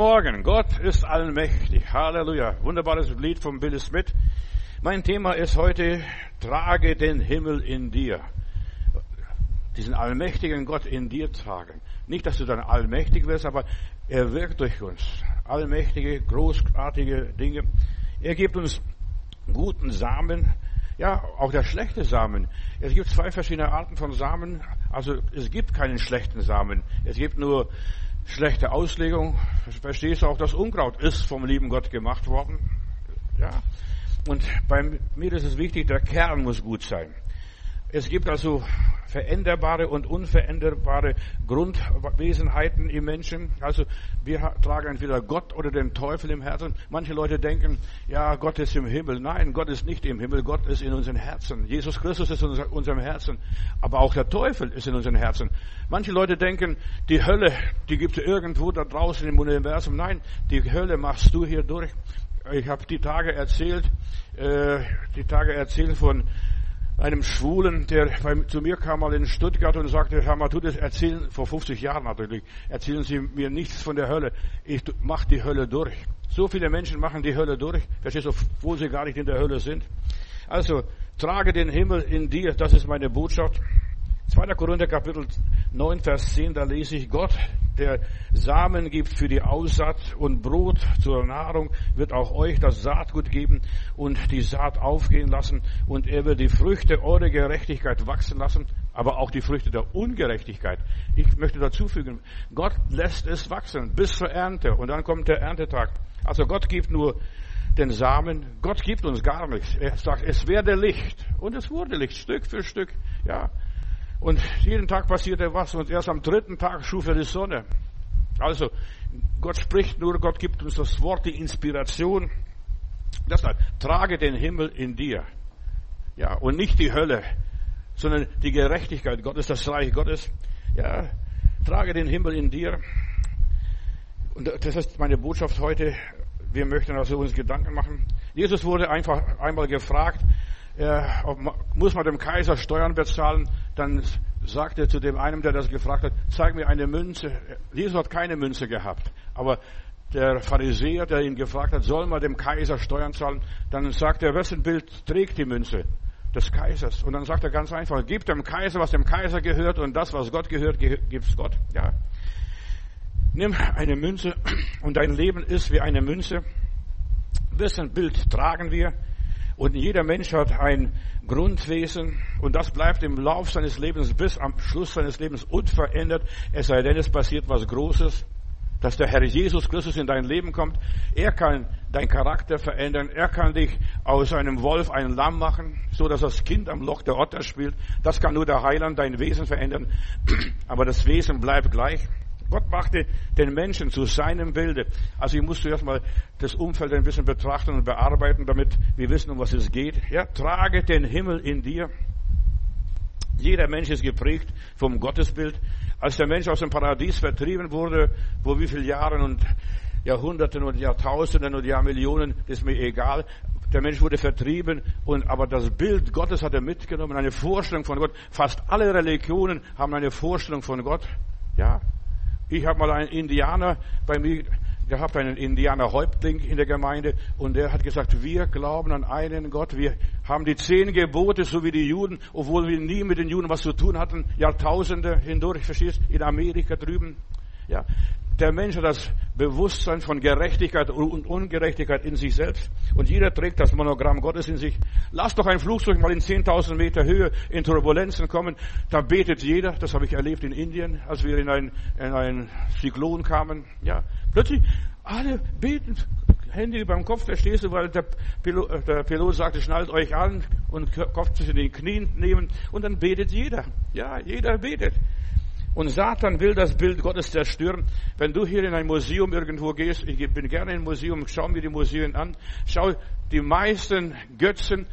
Morgen. Gott ist allmächtig. Halleluja. Wunderbares Lied von Billy Smith. Mein Thema ist heute, trage den Himmel in dir. Diesen allmächtigen Gott in dir tragen. Nicht, dass du dann allmächtig wirst, aber er wirkt durch uns. Allmächtige, großartige Dinge. Er gibt uns guten Samen. Ja, auch der schlechte Samen. Es gibt zwei verschiedene Arten von Samen. Also es gibt keinen schlechten Samen. Es gibt nur schlechte Auslegung. Verstehst du auch, das Unkraut ist vom lieben Gott gemacht worden. Ja. Und bei mir ist es wichtig, der Kern muss gut sein. Es gibt also veränderbare und unveränderbare Grundwesenheiten im Menschen. Also wir tragen entweder Gott oder den Teufel im Herzen. Manche Leute denken, ja, Gott ist im Himmel. Nein, Gott ist nicht im Himmel. Gott ist in unseren Herzen. Jesus Christus ist in unserem Herzen. Aber auch der Teufel ist in unseren Herzen. Manche Leute denken, die Hölle, die gibt es irgendwo da draußen im Universum. Nein, die Hölle machst du hier durch. Ich habe die Tage erzählt, äh, die Tage erzählt von einem Schwulen, der zu mir kam mal in Stuttgart und sagte, Herr Matthäus, erzählen, vor 50 Jahren natürlich, erzählen Sie mir nichts von der Hölle. Ich mach die Hölle durch. So viele Menschen machen die Hölle durch. Verstehst du, obwohl sie gar nicht in der Hölle sind. Also, trage den Himmel in dir. Das ist meine Botschaft. 2. Korinther Kapitel 9, Vers 10, da lese ich, Gott, der Samen gibt für die Aussaat und Brot zur Nahrung, wird auch euch das Saatgut geben und die Saat aufgehen lassen und er wird die Früchte eurer Gerechtigkeit wachsen lassen, aber auch die Früchte der Ungerechtigkeit. Ich möchte dazu fügen, Gott lässt es wachsen bis zur Ernte und dann kommt der Erntetag. Also Gott gibt nur den Samen. Gott gibt uns gar nichts. Er sagt, es werde Licht. Und es wurde Licht, Stück für Stück. Ja, und jeden Tag passierte was und erst am dritten Tag schuf er die Sonne. Also, Gott spricht nur, Gott gibt uns das Wort, die Inspiration. Heißt, trage den Himmel in dir. Ja, und nicht die Hölle, sondern die Gerechtigkeit Gottes, das Reich Gottes. Ja, trage den Himmel in dir. Und das ist meine Botschaft heute. Wir möchten also uns Gedanken machen. Jesus wurde einfach einmal gefragt, äh, muss man dem Kaiser Steuern bezahlen? Dann sagt er zu dem einen, der das gefragt hat, zeig mir eine Münze. Jesus hat keine Münze gehabt. Aber der Pharisäer, der ihn gefragt hat, soll man dem Kaiser Steuern zahlen? Dann sagt er, wessen Bild trägt die Münze? Des Kaisers. Und dann sagt er ganz einfach, gib dem Kaiser, was dem Kaiser gehört und das, was Gott gehört, gibt's Gott. Ja. Nimm eine Münze und dein Leben ist wie eine Münze. Wessen Bild tragen wir? Und jeder Mensch hat ein Grundwesen und das bleibt im Lauf seines Lebens bis am Schluss seines Lebens unverändert, es sei denn, es passiert was Großes, dass der Herr Jesus Christus in dein Leben kommt. Er kann dein Charakter verändern. Er kann dich aus einem Wolf ein Lamm machen, so dass das Kind am Loch der Otter spielt. Das kann nur der Heiland dein Wesen verändern. Aber das Wesen bleibt gleich. Gott machte den Menschen zu seinem Bilde. Also ich muss zuerst mal das Umfeld ein bisschen betrachten und bearbeiten, damit wir wissen, um was es geht. Ja, trage den Himmel in dir. Jeder Mensch ist geprägt vom Gottesbild. Als der Mensch aus dem Paradies vertrieben wurde, vor wie vielen Jahren und Jahrhunderten und Jahrtausenden und Jahrmillionen, ist mir egal. Der Mensch wurde vertrieben und aber das Bild Gottes hat er mitgenommen, eine Vorstellung von Gott. Fast alle Religionen haben eine Vorstellung von Gott. Ja, ich habe mal einen Indianer bei mir gehabt, einen Indianerhäuptling in der Gemeinde, und der hat gesagt, wir glauben an einen Gott, wir haben die zehn Gebote, so wie die Juden, obwohl wir nie mit den Juden was zu tun hatten, Jahrtausende hindurch, verstehst, in Amerika drüben. Ja, der Mensch hat das Bewusstsein von Gerechtigkeit und Ungerechtigkeit in sich selbst. Und jeder trägt das Monogramm Gottes in sich. Lass doch ein Flugzeug mal in 10.000 Meter Höhe in Turbulenzen kommen. Da betet jeder. Das habe ich erlebt in Indien, als wir in ein, in ein Zyklon kamen. Ja, plötzlich alle beten. Hände über dem Kopf, verstehst du, weil der Pilot, äh, der Pilot sagte, schnallt euch an und Kopf zwischen den Knien nehmen und dann betet jeder. Ja, jeder betet. Und Satan will das Bild Gottes zerstören. Wenn du hier in ein Museum irgendwo gehst, ich bin gerne ein Museum, schau mir die Museen an, schau, die meisten Götzen,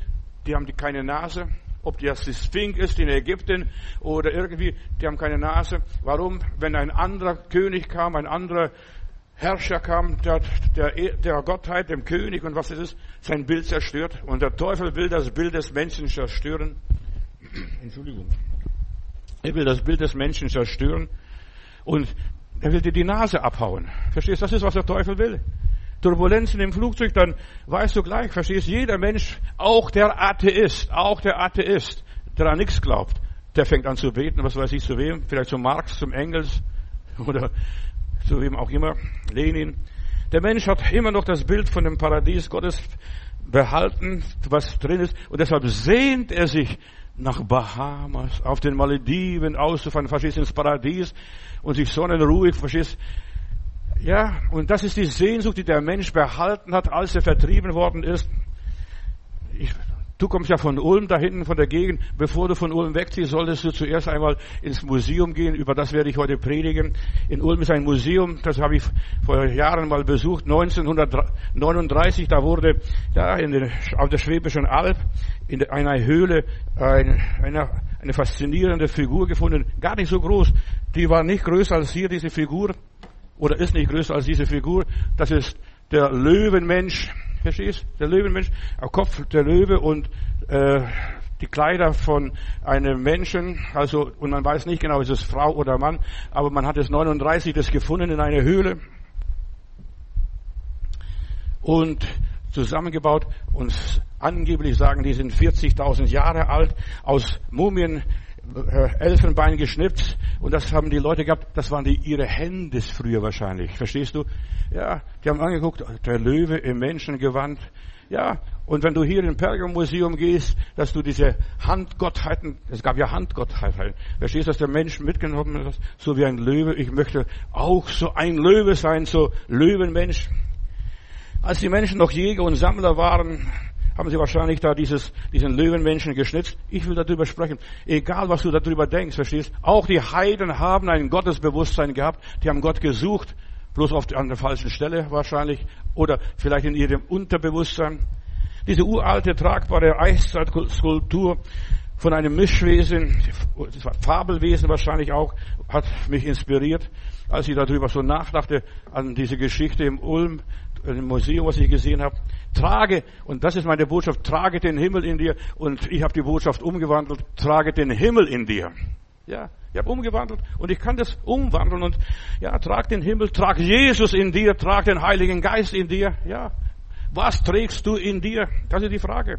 die haben keine Nase. Ob das die Sphinx ist in Ägypten oder irgendwie, die haben keine Nase. Warum? Wenn ein anderer König kam, ein anderer Herrscher kam, der, der, der Gottheit, dem König und was es ist, sein Bild zerstört. Und der Teufel will das Bild des Menschen zerstören. Entschuldigung. Er will das Bild des Menschen zerstören. Und er will dir die Nase abhauen. Verstehst? Das ist, was der Teufel will. Turbulenzen im Flugzeug, dann weißt du gleich, verstehst? Jeder Mensch, auch der Atheist, auch der Atheist, der an nichts glaubt, der fängt an zu beten, was weiß ich zu wem, vielleicht zu Marx, zum Engels oder zu wem auch immer, Lenin. Der Mensch hat immer noch das Bild von dem Paradies Gottes behalten, was drin ist, und deshalb sehnt er sich nach Bahamas, auf den Malediven auszufahren, verstehst, ins Paradies und sich sonnenruhig, verstehst, ja, und das ist die Sehnsucht, die der Mensch behalten hat, als er vertrieben worden ist. Ich, du kommst ja von Ulm da hinten, von der Gegend. Bevor du von Ulm wegziehst, solltest du zuerst einmal ins Museum gehen. Über das werde ich heute predigen. In Ulm ist ein Museum, das habe ich vor Jahren mal besucht. 1939, da wurde ja, in den, auf der Schwäbischen Alb in einer Höhle ein, eine, eine faszinierende Figur gefunden. Gar nicht so groß. Die war nicht größer als hier, diese Figur oder ist nicht größer als diese Figur. Das ist der Löwenmensch. Verstehst? Der Löwenmensch, am Kopf der Löwe und äh, die Kleider von einem Menschen, also und man weiß nicht genau, ist es Frau oder Mann, aber man hat es 39 das gefunden in einer Höhle und zusammengebaut und angeblich sagen, die sind 40.000 Jahre alt, aus Mumien Elfenbein geschnippt und das haben die Leute gehabt, das waren die, ihre Hände früher wahrscheinlich. Verstehst du? Ja, die haben angeguckt, der Löwe im Menschengewand. Ja, und wenn du hier im Pergamon-Museum gehst, dass du diese Handgottheiten, es gab ja Handgottheiten, verstehst du, dass der Mensch mitgenommen hat, so wie ein Löwe. Ich möchte auch so ein Löwe sein, so Löwenmensch. Als die Menschen noch Jäger und Sammler waren, haben sie wahrscheinlich da dieses, diesen Löwenmenschen geschnitzt. Ich will darüber sprechen. Egal, was du darüber denkst, verstehst? Auch die Heiden haben ein Gottesbewusstsein gehabt. Die haben Gott gesucht. Bloß auf, an der falschen Stelle wahrscheinlich. Oder vielleicht in ihrem Unterbewusstsein. Diese uralte, tragbare Eiszeitskulptur von einem Mischwesen, Fabelwesen wahrscheinlich auch, hat mich inspiriert, als ich darüber so nachdachte, an diese Geschichte im Ulm, im Museum, was ich gesehen habe. Trage, und das ist meine Botschaft, trage den Himmel in dir. Und ich habe die Botschaft umgewandelt, trage den Himmel in dir. Ja, ich habe umgewandelt und ich kann das umwandeln und ja, trag den Himmel, trag Jesus in dir, trag den Heiligen Geist in dir. Ja, was trägst du in dir? Das ist die Frage.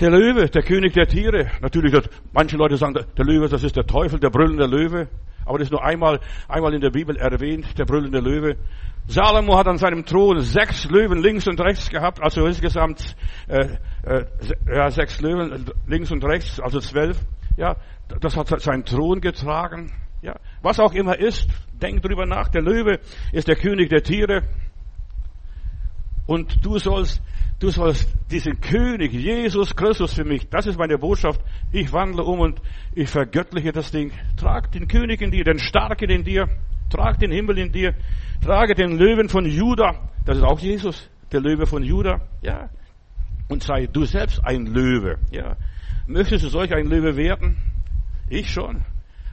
Der Löwe, der König der Tiere. Natürlich, manche Leute sagen, der Löwe, das ist der Teufel, der brüllende Löwe. Aber das ist nur einmal, einmal in der Bibel erwähnt, der brüllende Löwe. Salomo hat an seinem Thron sechs Löwen links und rechts gehabt, also insgesamt äh, äh, ja, sechs Löwen links und rechts, also zwölf. Ja, das hat seinen Thron getragen. Ja, was auch immer ist, denk drüber nach. Der Löwe ist der König der Tiere. Und du sollst, du sollst diesen König, Jesus Christus für mich, das ist meine Botschaft. Ich wandle um und ich vergöttliche das Ding. Trag den König in dir, den Starken in dir. Trag den Himmel in dir. Trage den Löwen von Juda. Das ist auch Jesus, der Löwe von Juda. Ja. Und sei du selbst ein Löwe. Ja. Möchtest du solch ein Löwe werden? Ich schon.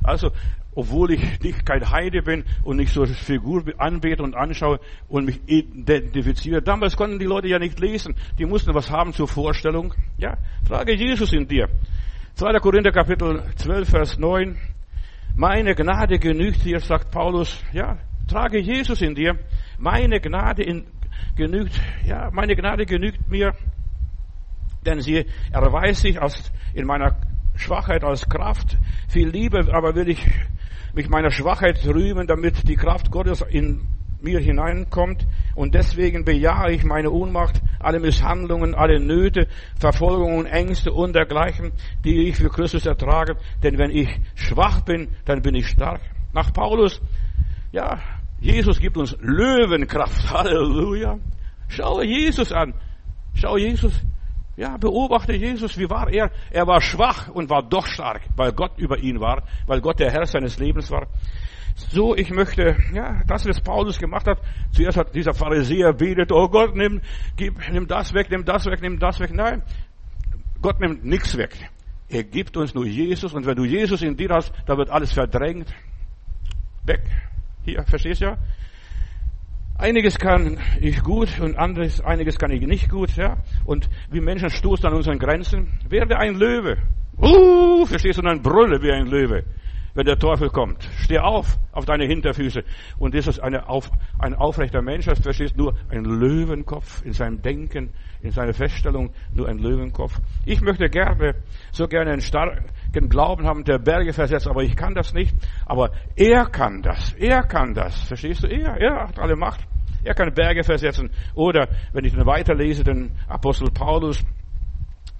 Also, obwohl ich nicht kein Heide bin und nicht so eine Figur anbete und anschaue und mich identifiziere. Damals konnten die Leute ja nicht lesen. Die mussten was haben zur Vorstellung. Ja. Trage Jesus in dir. 2. Korinther Kapitel 12, Vers 9. Meine Gnade genügt dir, sagt Paulus. Ja, trage Jesus in dir. Meine Gnade in, genügt, ja, meine Gnade genügt mir, denn sie erweist sich als, in meiner Schwachheit als Kraft. Viel Liebe aber will ich mich meiner Schwachheit rühmen, damit die Kraft Gottes in mir hineinkommt. Und deswegen bejahe ich meine Ohnmacht, alle Misshandlungen, alle Nöte, Verfolgungen, Ängste und dergleichen, die ich für Christus ertrage. Denn wenn ich schwach bin, dann bin ich stark. Nach Paulus, ja, Jesus gibt uns Löwenkraft. Halleluja. Schau Jesus an. Schau Jesus. Ja, beobachte Jesus. Wie war er? Er war schwach und war doch stark, weil Gott über ihn war, weil Gott der Herr seines Lebens war. So, ich möchte, ja, das, was Paulus gemacht hat, zuerst hat dieser Pharisäer betet, oh Gott, nimm, gib, nimm das weg, nimm das weg, nimm das weg. Nein, Gott nimmt nichts weg. Er gibt uns nur Jesus und wenn du Jesus in dir hast, da wird alles verdrängt. Weg. Hier, verstehst du ja? Einiges kann ich gut und anderes, einiges kann ich nicht gut, ja. Und wie Menschen stoßen an unseren Grenzen. Werde ein Löwe. Uh, verstehst du, und dann brülle wie ein Löwe. Wenn der Teufel kommt. Steh auf, auf deine Hinterfüße. Und das ist eine auf, ein aufrechter Mensch, das verstehst nur ein Löwenkopf in seinem Denken, in seiner Feststellung, nur ein Löwenkopf. Ich möchte gerne, so gerne einen starken Glauben haben, der Berge versetzt, aber ich kann das nicht. Aber er kann das. Er kann das. Verstehst du? Er, er hat alle Macht. Er kann Berge versetzen. Oder, wenn ich dann weiterlese, den Apostel Paulus,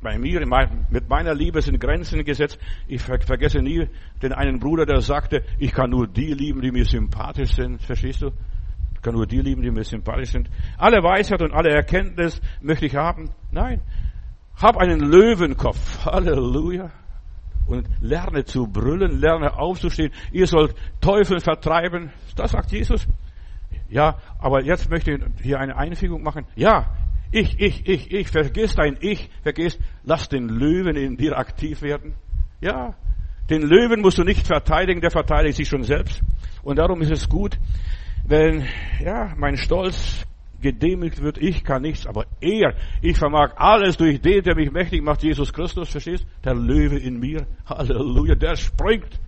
bei mir, mit meiner Liebe sind Grenzen gesetzt. Ich vergesse nie den einen Bruder, der sagte, ich kann nur die lieben, die mir sympathisch sind. Verstehst du? Ich kann nur die lieben, die mir sympathisch sind. Alle Weisheit und alle Erkenntnis möchte ich haben. Nein. Hab einen Löwenkopf. Halleluja. Und lerne zu brüllen, lerne aufzustehen. Ihr sollt Teufel vertreiben. Das sagt Jesus. Ja, aber jetzt möchte ich hier eine Einfügung machen. Ja, ich, ich, ich, ich, vergiss dein Ich, vergiss, lass den Löwen in dir aktiv werden. Ja, den Löwen musst du nicht verteidigen, der verteidigt sich schon selbst. Und darum ist es gut, wenn, ja, mein Stolz gedemütigt wird, ich kann nichts, aber er, ich vermag alles durch den, der mich mächtig macht, Jesus Christus, verstehst? Der Löwe in mir, Halleluja, der springt.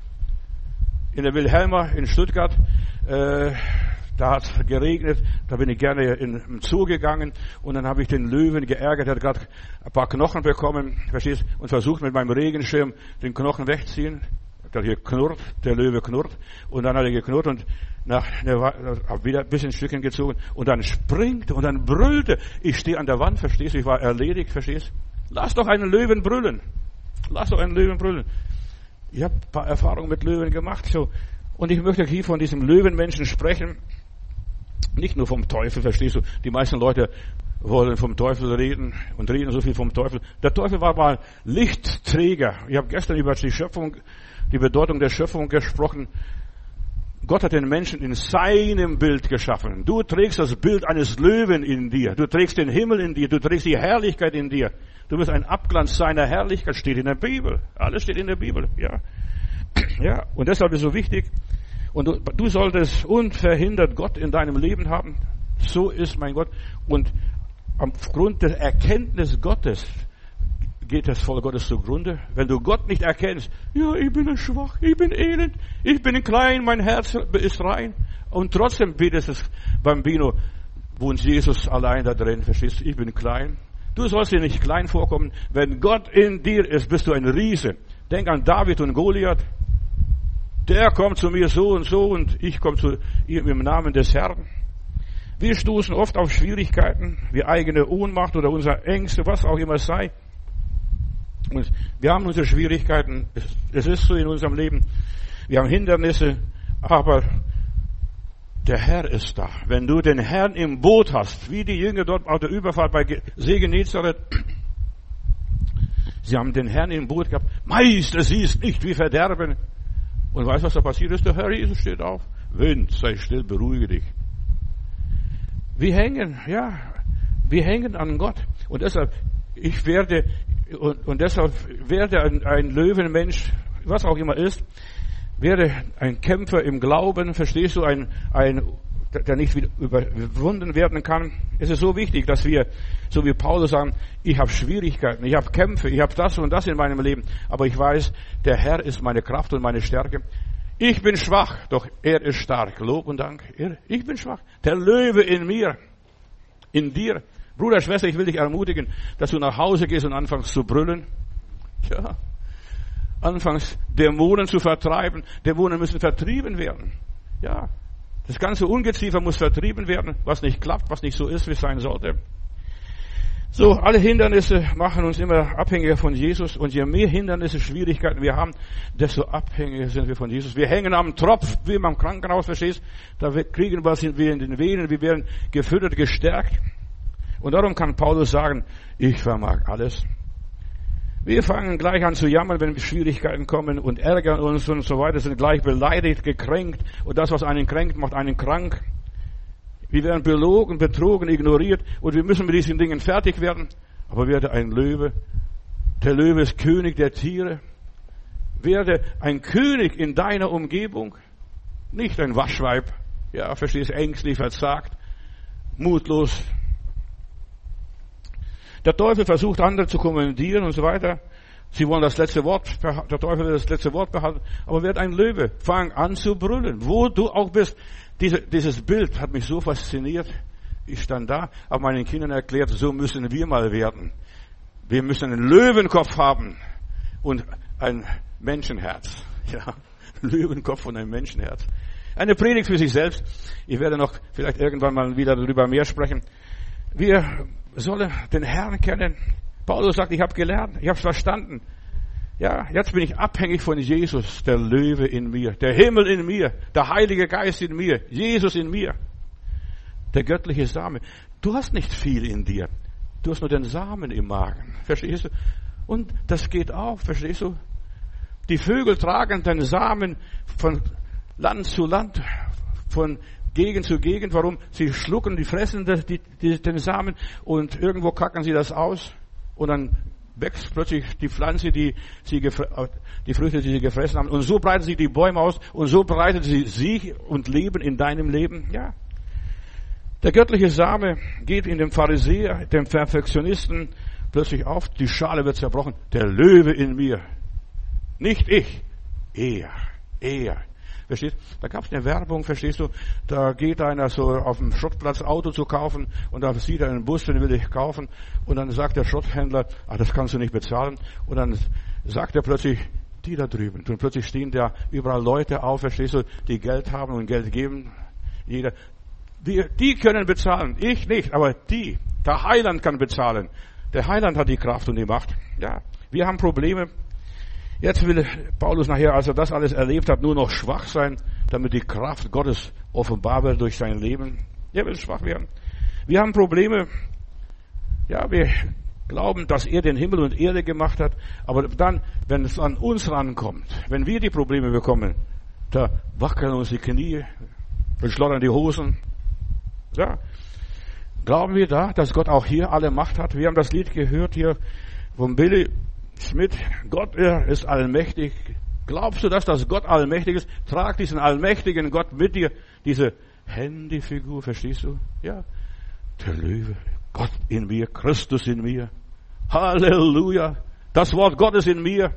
In der Wilhelma in Stuttgart, äh, da hat geregnet, da bin ich gerne in, im Zoo gegangen und dann habe ich den Löwen geärgert, er hat gerade ein paar Knochen bekommen, verstehst, und versucht mit meinem Regenschirm den Knochen wegziehen. Der hier knurrt, der Löwe knurrt und dann hat er geknurrt und nach wieder ein bisschen Stückchen gezogen und dann springt und dann brüllte. Ich stehe an der Wand, verstehst du, ich war erledigt, verstehst Lass doch einen Löwen brüllen. Lass doch einen Löwen brüllen. Ich habe ein paar Erfahrungen mit Löwen gemacht, so. Und ich möchte hier von diesem Löwenmenschen sprechen. Nicht nur vom Teufel, verstehst du? Die meisten Leute wollen vom Teufel reden und reden so viel vom Teufel. Der Teufel war mal Lichtträger. Ich habe gestern über die Schöpfung, die Bedeutung der Schöpfung gesprochen. Gott hat den Menschen in seinem Bild geschaffen. Du trägst das Bild eines Löwen in dir. Du trägst den Himmel in dir. Du trägst die Herrlichkeit in dir. Du bist ein Abglanz seiner Herrlichkeit, steht in der Bibel. Alles steht in der Bibel, ja. Ja, und deshalb ist es so wichtig, und du, du solltest unverhindert Gott in deinem Leben haben. So ist mein Gott. Und aufgrund der Erkenntnis Gottes geht das Volk Gottes zugrunde. Wenn du Gott nicht erkennst, ja, ich bin schwach, ich bin elend, ich bin klein, mein Herz ist rein. Und trotzdem betest es, Bambino, wohnt Jesus allein da drin, verstehst du? Ich bin klein. Du sollst dir nicht klein vorkommen. Wenn Gott in dir ist, bist du ein Riese. Denk an David und Goliath der kommt zu mir so und so und ich komme zu ihm im Namen des Herrn. Wir stoßen oft auf Schwierigkeiten, wie eigene Ohnmacht oder unsere Ängste, was auch immer es sei. Und wir haben unsere Schwierigkeiten. Es ist so in unserem Leben. Wir haben Hindernisse, aber der Herr ist da. Wenn du den Herrn im Boot hast, wie die Jünger dort auf der Überfahrt bei See Genezareth, sie haben den Herrn im Boot gehabt. Meister, siehst nicht, wie verderben. Und weißt du, was da passiert ist? Der Herr Jesus steht auf. Wind, sei still, beruhige dich. Wir hängen, ja, wir hängen an Gott. Und deshalb, ich werde, und, und deshalb werde ein, ein Löwenmensch, was auch immer ist, werde ein Kämpfer im Glauben, verstehst du, ein, ein der nicht überwunden werden kann. Es ist so wichtig, dass wir, so wie Paulus sagen, ich habe Schwierigkeiten, ich habe Kämpfe, ich habe das und das in meinem Leben, aber ich weiß, der Herr ist meine Kraft und meine Stärke. Ich bin schwach, doch er ist stark. Lob und Dank. Ich bin schwach. Der Löwe in mir, in dir. Bruder, Schwester, ich will dich ermutigen, dass du nach Hause gehst und anfängst zu brüllen. Ja. Anfängst Dämonen zu vertreiben. Dämonen müssen vertrieben werden. Ja. Das ganze Ungeziefer muss vertrieben werden, was nicht klappt, was nicht so ist, wie es sein sollte. So, alle Hindernisse machen uns immer abhängiger von Jesus und je mehr Hindernisse, Schwierigkeiten wir haben, desto abhängiger sind wir von Jesus. Wir hängen am Tropf, wie im Krankenhaus, verstehst? Da kriegen wir in den Venen, wir werden gefüttert, gestärkt. Und darum kann Paulus sagen, ich vermag alles. Wir fangen gleich an zu jammern, wenn Schwierigkeiten kommen und ärgern uns und so weiter, sind gleich beleidigt, gekränkt und das, was einen kränkt, macht einen krank. Wir werden belogen, betrogen, ignoriert und wir müssen mit diesen Dingen fertig werden. Aber werde ein Löwe. Der Löwe ist König der Tiere. Werde ein König in deiner Umgebung. Nicht ein Waschweib. Ja, verstehst, ängstlich, verzagt, mutlos, der Teufel versucht, andere zu kommandieren und so weiter. Sie wollen das letzte Wort, der Teufel will das letzte Wort behalten, aber wird ein Löwe. Fang an zu brüllen, wo du auch bist. Diese, dieses Bild hat mich so fasziniert. Ich stand da, habe meinen Kindern erklärt, so müssen wir mal werden. Wir müssen einen Löwenkopf haben und ein Menschenherz. Ja, Löwenkopf und ein Menschenherz. Eine Predigt für sich selbst. Ich werde noch vielleicht irgendwann mal wieder darüber mehr sprechen. Wir sollen den Herrn kennen. Paulus sagt, ich habe gelernt, ich habe verstanden. Ja, jetzt bin ich abhängig von Jesus, der Löwe in mir, der Himmel in mir, der Heilige Geist in mir, Jesus in mir, der göttliche Same. Du hast nicht viel in dir. Du hast nur den Samen im Magen. Verstehst du? Und das geht auf, verstehst du? Die Vögel tragen den Samen von Land zu Land, von Gegend zu Gegend. Warum? Sie schlucken, die fressen die, die, den Samen und irgendwo kacken sie das aus und dann wächst plötzlich die Pflanze, die sie die Früchte, die sie gefressen haben. Und so breiten sich die Bäume aus und so breiten sie sich und leben in deinem Leben. Ja. Der göttliche Same geht in dem Pharisäer, dem Perfektionisten plötzlich auf. Die Schale wird zerbrochen. Der Löwe in mir. Nicht ich. Er. Er. Verstehst? Da gab es eine Werbung, verstehst du? Da geht einer so auf dem Schrottplatz Auto zu kaufen und da sieht er einen Bus, den will ich kaufen und dann sagt der Schrotthändler, ah, das kannst du nicht bezahlen und dann sagt er plötzlich, die da drüben. Und plötzlich stehen da überall Leute auf, verstehst du, die Geld haben und Geld geben. Jeder. Die, die können bezahlen, ich nicht, aber die. Der Heiland kann bezahlen. Der Heiland hat die Kraft und die Macht. Ja, wir haben Probleme Jetzt will Paulus nachher, als er das alles erlebt hat, nur noch schwach sein, damit die Kraft Gottes offenbar wird durch sein Leben. Er will schwach werden. Wir haben Probleme. Ja, wir glauben, dass er den Himmel und Erde gemacht hat. Aber dann, wenn es an uns rankommt, wenn wir die Probleme bekommen, da wackeln uns die Knie, wir schlottern die Hosen. Ja. Glauben wir da, dass Gott auch hier alle Macht hat? Wir haben das Lied gehört hier vom Billy. Schmidt, Gott er ist allmächtig. Glaubst du das, dass Gott allmächtig ist? Trag diesen allmächtigen Gott mit dir. Diese Handyfigur, verstehst du? Ja. Der Löwe. Gott in mir, Christus in mir. Halleluja. Das Wort Gottes in mir.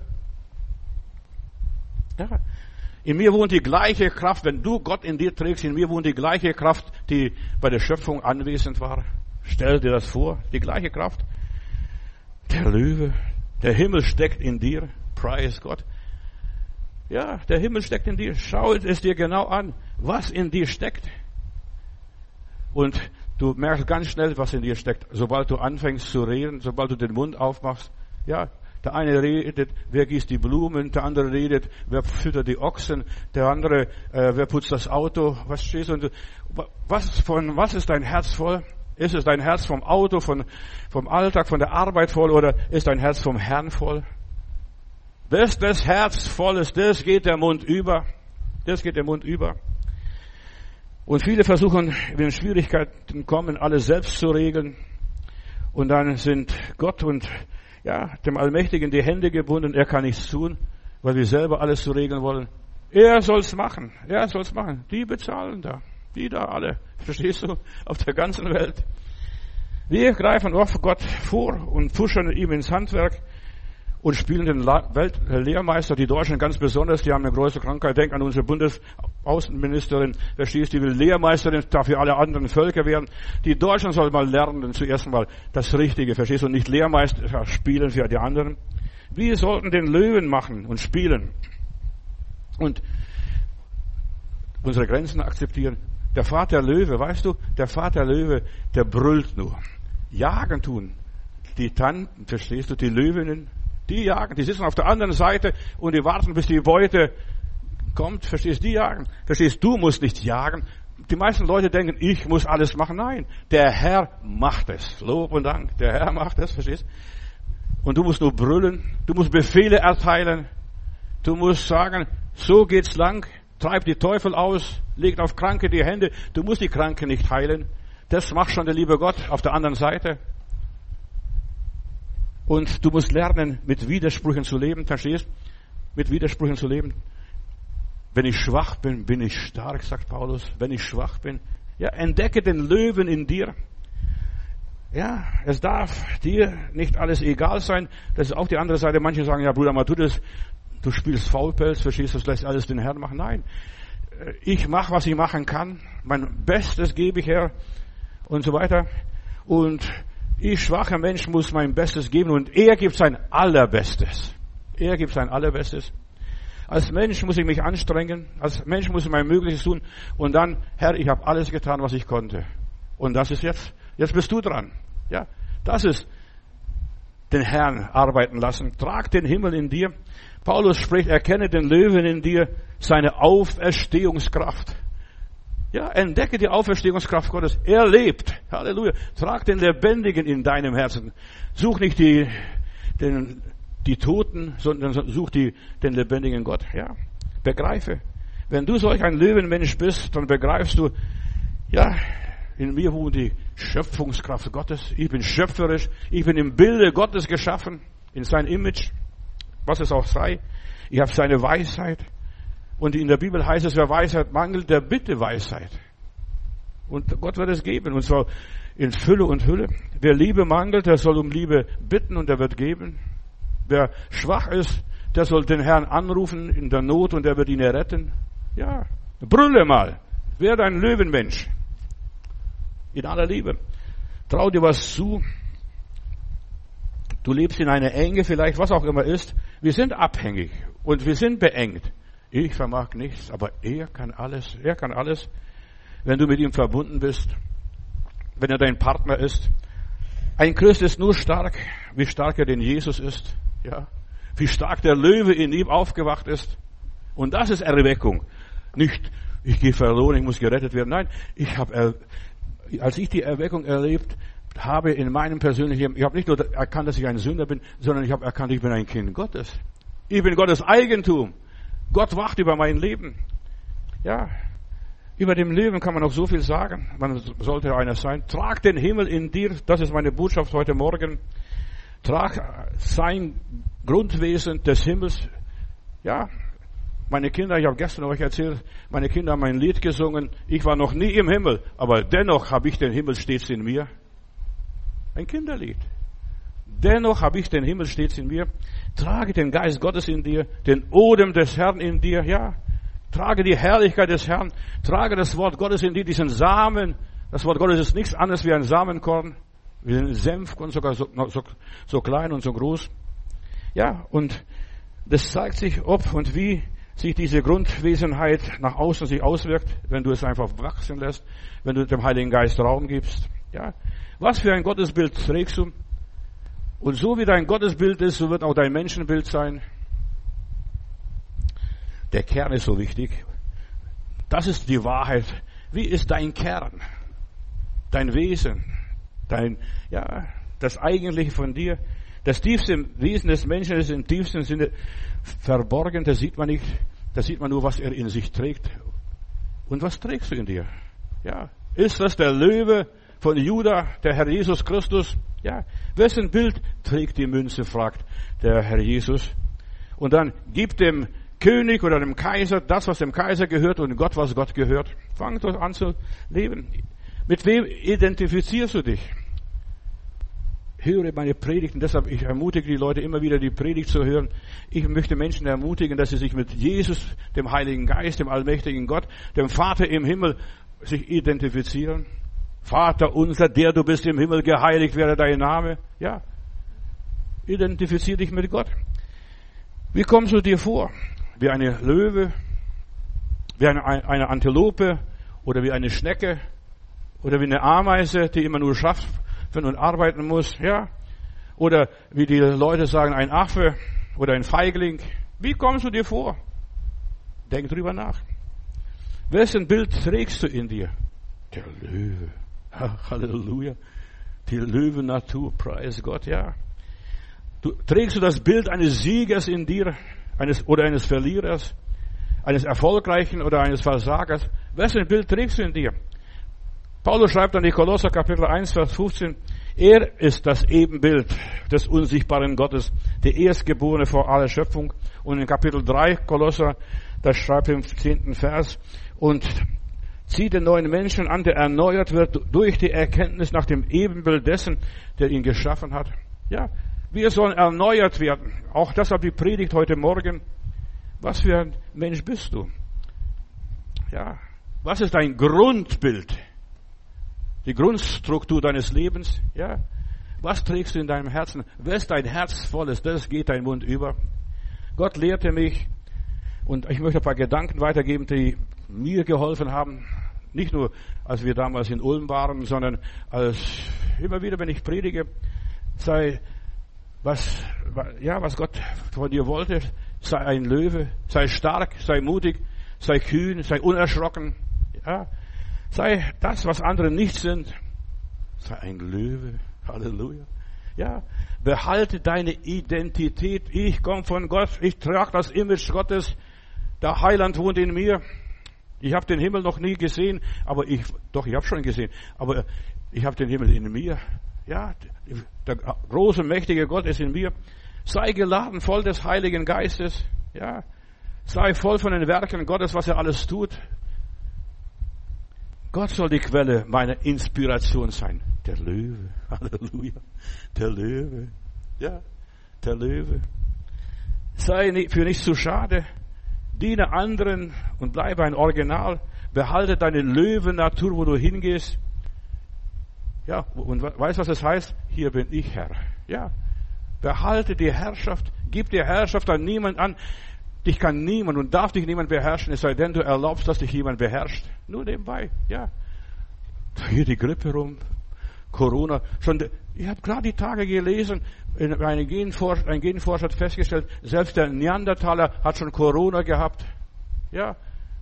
Ja. In mir wohnt die gleiche Kraft, wenn du Gott in dir trägst, in mir wohnt die gleiche Kraft, die bei der Schöpfung anwesend war. Stell dir das vor, die gleiche Kraft. Der Löwe, der Himmel steckt in dir. Preis Gott. Ja, der Himmel steckt in dir. Schau es dir genau an, was in dir steckt. Und du merkst ganz schnell, was in dir steckt. Sobald du anfängst zu reden, sobald du den Mund aufmachst. Ja, der eine redet, wer gießt die Blumen, der andere redet, wer füttert die Ochsen, der andere, äh, wer putzt das Auto, was stehst du? Was, von was ist dein Herz voll? Ist es dein Herz vom Auto, von, vom Alltag, von der Arbeit voll oder ist dein Herz vom Herrn voll? Bis das Herz voll ist, das geht der Mund über. Das geht der Mund über. Und viele versuchen, wenn Schwierigkeiten kommen, alles selbst zu regeln. Und dann sind Gott und ja, dem Allmächtigen die Hände gebunden. Er kann nichts tun, weil wir selber alles zu regeln wollen. Er soll's machen. Er soll's machen. Die bezahlen da. Die da alle. Verstehst du? Auf der ganzen Welt. Wir greifen auf Gott vor und fuschen ihm ins Handwerk und spielen den Weltlehrmeister, die Deutschen ganz besonders, die haben eine große Krankheit. Denk an unsere Bundesaußenministerin, verstehst du, die will Lehrmeisterin, darf für alle anderen Völker werden. Die Deutschen sollen mal lernen, zuerst mal das Richtige, verstehst du, und nicht Lehrmeister spielen für die anderen. Wir sollten den Löwen machen und spielen und unsere Grenzen akzeptieren. Der Vater Löwe, weißt du, der Vater Löwe, der brüllt nur. Jagen tun. Die Tanten, verstehst du, die Löwinnen, die jagen, die sitzen auf der anderen Seite und die warten, bis die Beute kommt, verstehst du, die jagen. Verstehst du, musst nicht jagen. Die meisten Leute denken, ich muss alles machen. Nein, der Herr macht es. Lob und Dank, der Herr macht es, verstehst Und du musst nur brüllen, du musst Befehle erteilen, du musst sagen, so geht's lang, treibt die Teufel aus, legt auf Kranke die Hände. Du musst die Kranke nicht heilen. Das macht schon der liebe Gott auf der anderen Seite. Und du musst lernen, mit Widersprüchen zu leben, verstehst? Mit Widersprüchen zu leben. Wenn ich schwach bin, bin ich stark, sagt Paulus. Wenn ich schwach bin, ja, entdecke den Löwen in dir. Ja, es darf dir nicht alles egal sein. Das ist auch die andere Seite. Manche sagen, ja, Bruder, mal du das, du spielst Faulpelz, verstehst du, das lässt alles den Herrn machen. Nein. Ich mache, was ich machen kann. Mein Bestes gebe ich her und so weiter. Und ich, schwacher Mensch, muss mein Bestes geben und er gibt sein Allerbestes. Er gibt sein Allerbestes. Als Mensch muss ich mich anstrengen. Als Mensch muss ich mein Mögliches tun. Und dann, Herr, ich habe alles getan, was ich konnte. Und das ist jetzt, jetzt bist du dran. Ja, das ist den Herrn arbeiten lassen. Trag den Himmel in dir. Paulus spricht, erkenne den Löwen in dir, seine Auferstehungskraft. Ja, entdecke die Auferstehungskraft Gottes. Er lebt. Halleluja. Trag den Lebendigen in deinem Herzen. Such nicht die, den, die Toten, sondern such die, den lebendigen Gott. Ja. Begreife. Wenn du solch ein Löwenmensch bist, dann begreifst du, ja, in mir wohnt die Schöpfungskraft Gottes. Ich bin schöpferisch. Ich bin im Bilde Gottes geschaffen, in sein Image, was es auch sei. Ich habe seine Weisheit. Und in der Bibel heißt es, wer Weisheit mangelt, der bitte Weisheit. Und Gott wird es geben. Und zwar in Fülle und Hülle. Wer Liebe mangelt, der soll um Liebe bitten und er wird geben. Wer schwach ist, der soll den Herrn anrufen in der Not und er wird ihn erretten. Ja, brülle mal. Werde ein Löwenmensch in aller Liebe. Trau dir was zu. Du lebst in einer Enge, vielleicht was auch immer ist. Wir sind abhängig und wir sind beengt. Ich vermag nichts, aber er kann alles. Er kann alles. Wenn du mit ihm verbunden bist, wenn er dein Partner ist. Ein Christ ist nur stark, wie stark er denn Jesus ist. Ja. Wie stark der Löwe in ihm aufgewacht ist. Und das ist Erweckung. Nicht, ich gehe verloren, ich muss gerettet werden. Nein, ich habe als ich die Erweckung erlebt habe in meinem persönlichen, ich habe nicht nur erkannt, dass ich ein Sünder bin, sondern ich habe erkannt, ich bin ein Kind Gottes. Ich bin Gottes Eigentum. Gott wacht über mein Leben. Ja, über dem Leben kann man noch so viel sagen. Man sollte einer sein. Trag den Himmel in dir. Das ist meine Botschaft heute Morgen. Trag sein Grundwesen des Himmels. Ja, meine Kinder, ich habe gestern euch erzählt, meine Kinder haben ein Lied gesungen. Ich war noch nie im Himmel, aber dennoch habe ich den Himmel stets in mir. Ein Kinderlied. Dennoch habe ich den Himmel stets in mir. Trage den Geist Gottes in dir, den Odem des Herrn in dir, ja. Trage die Herrlichkeit des Herrn. Trage das Wort Gottes in dir, diesen Samen. Das Wort Gottes ist nichts anderes wie ein Samenkorn, wie ein Senfkorn, sogar so, so, so klein und so groß. Ja, und das zeigt sich, ob und wie sich diese Grundwesenheit nach außen sich auswirkt, wenn du es einfach wachsen lässt, wenn du dem Heiligen Geist Raum gibst. Ja. Was für ein Gottesbild trägst du? Und so wie dein Gottesbild ist, so wird auch dein Menschenbild sein. Der Kern ist so wichtig. Das ist die Wahrheit. Wie ist dein Kern? Dein Wesen? Dein, ja, das Eigentliche von dir? Das tiefste Wesen des Menschen ist im tiefsten Sinne verborgen, das sieht man nicht. Da sieht man nur, was er in sich trägt. Und was trägst du in dir? Ja. Ist das der Löwe von Juda, der Herr Jesus Christus? Ja. Wessen Bild trägt die Münze, fragt der Herr Jesus. Und dann gibt dem König oder dem Kaiser das, was dem Kaiser gehört und Gott, was Gott gehört. Fang doch an zu leben. Mit wem identifizierst du dich? höre meine Predigten, deshalb ich ermutige die Leute immer wieder die Predigt zu hören. Ich möchte Menschen ermutigen, dass sie sich mit Jesus, dem Heiligen Geist, dem allmächtigen Gott, dem Vater im Himmel sich identifizieren. Vater unser, der du bist im Himmel, geheiligt werde dein Name. Ja. Identifiziere dich mit Gott. Wie kommst du dir vor? Wie eine Löwe? Wie eine, eine Antilope? Oder wie eine Schnecke? Oder wie eine Ameise, die immer nur schafft, wenn und arbeiten muss, ja. Oder wie die Leute sagen, ein Affe oder ein Feigling. Wie kommst du dir vor? Denk drüber nach. Wessen Bild trägst du in dir? Der Löwe. Halleluja. Die Löwen-Natur, preis Gott, ja. Du, trägst du das Bild eines Siegers in dir, eines, oder eines Verlierers, eines Erfolgreichen oder eines Versagers? Wessen Bild trägst du in dir? Paulus schreibt an die Kolosser Kapitel 1, Vers 15, er ist das Ebenbild des unsichtbaren Gottes, der Erstgeborene vor aller Schöpfung. Und in Kapitel 3 Kolosser, da schreibt im zehnten Vers, und Zieht den neuen Menschen an, der erneuert wird durch die Erkenntnis nach dem Ebenbild dessen, der ihn geschaffen hat. Ja, wir sollen erneuert werden. Auch das hat die Predigt heute Morgen. Was für ein Mensch bist du? Ja, was ist dein Grundbild? Die Grundstruktur deines Lebens? Ja, was trägst du in deinem Herzen? Wes dein Herz voll ist, das geht dein Mund über. Gott lehrte mich, und ich möchte ein paar Gedanken weitergeben, die mir geholfen haben. Nicht nur, als wir damals in Ulm waren, sondern als immer wieder, wenn ich predige, sei was, ja, was Gott von dir wollte, sei ein Löwe, sei stark, sei mutig, sei kühn, sei unerschrocken, ja, sei das, was andere nicht sind, sei ein Löwe, Halleluja. Ja, behalte deine Identität. Ich komme von Gott. Ich trage das Image Gottes. Der Heiland wohnt in mir. Ich habe den Himmel noch nie gesehen, aber ich, doch, ich habe schon gesehen, aber ich habe den Himmel in mir. Ja, der große, mächtige Gott ist in mir. Sei geladen, voll des Heiligen Geistes. Ja, sei voll von den Werken Gottes, was er alles tut. Gott soll die Quelle meiner Inspiration sein. Der Löwe. Halleluja. Der Löwe. Ja, der Löwe. Sei für nichts zu schade. Diene anderen und bleibe ein Original. Behalte deine Löwennatur, wo du hingehst. Ja, und weißt was es heißt? Hier bin ich Herr. Ja. Behalte die Herrschaft. Gib die Herrschaft an niemand an. Dich kann niemand und darf dich niemand beherrschen, es sei denn, du erlaubst, dass dich jemand beherrscht. Nur nebenbei, ja. Hier die Grippe rum, Corona. Schon, ich habe gerade die Tage gelesen, ein Genforscher, ein Genforscher hat festgestellt, selbst der Neandertaler hat schon Corona gehabt. Ja,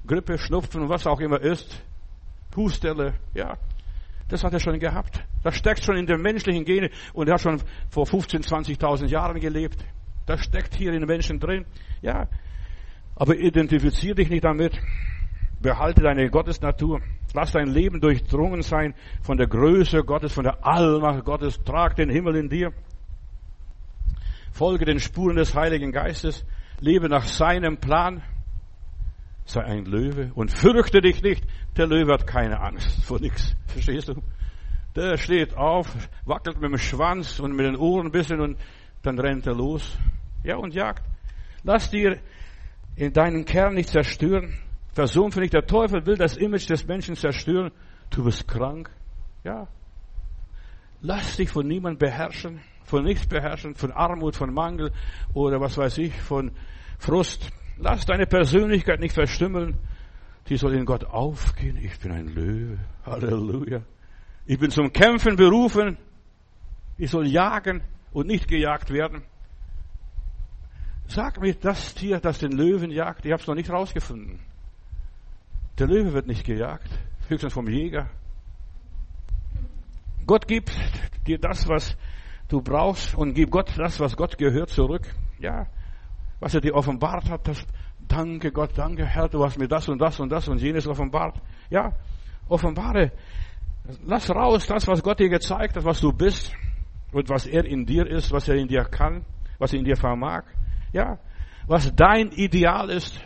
Grippe, Schnupfen, was auch immer ist. Hustelle, ja. Das hat er schon gehabt. Das steckt schon in den menschlichen Gene und er hat schon vor 15, 20.000 Jahren gelebt. Das steckt hier in den Menschen drin. Ja, aber identifiziere dich nicht damit. Behalte deine Gottesnatur. Lass dein Leben durchdrungen sein von der Größe Gottes, von der Allmacht Gottes. Trag den Himmel in dir. Folge den Spuren des Heiligen Geistes. Lebe nach seinem Plan. Sei ein Löwe und fürchte dich nicht. Der Löwe hat keine Angst vor nichts. Verstehst du? Der steht auf, wackelt mit dem Schwanz und mit den Ohren ein bisschen und dann rennt er los. Ja, und jagt. Lass dir in deinen Kern nicht zerstören. Versumpfe nicht. Der Teufel will das Image des Menschen zerstören. Du bist krank. Ja. Lass dich von niemandem beherrschen, von nichts beherrschen, von Armut, von Mangel oder was weiß ich, von Frust. Lass deine Persönlichkeit nicht verstümmeln. Die soll in Gott aufgehen. Ich bin ein Löwe. Halleluja. Ich bin zum Kämpfen berufen. Ich soll jagen und nicht gejagt werden. Sag mir das Tier, das den Löwen jagt. Ich habe es noch nicht rausgefunden. Der Löwe wird nicht gejagt, höchstens vom Jäger. Gott gibt dir das, was du brauchst und gib Gott das, was Gott gehört, zurück. Ja, was er dir offenbart hat, das, danke Gott, danke Herr, du hast mir das und das und das und jenes offenbart. Ja, offenbare, lass raus das, was Gott dir gezeigt hat, was du bist und was er in dir ist, was er in dir kann, was er in dir vermag. Ja, was dein Ideal ist.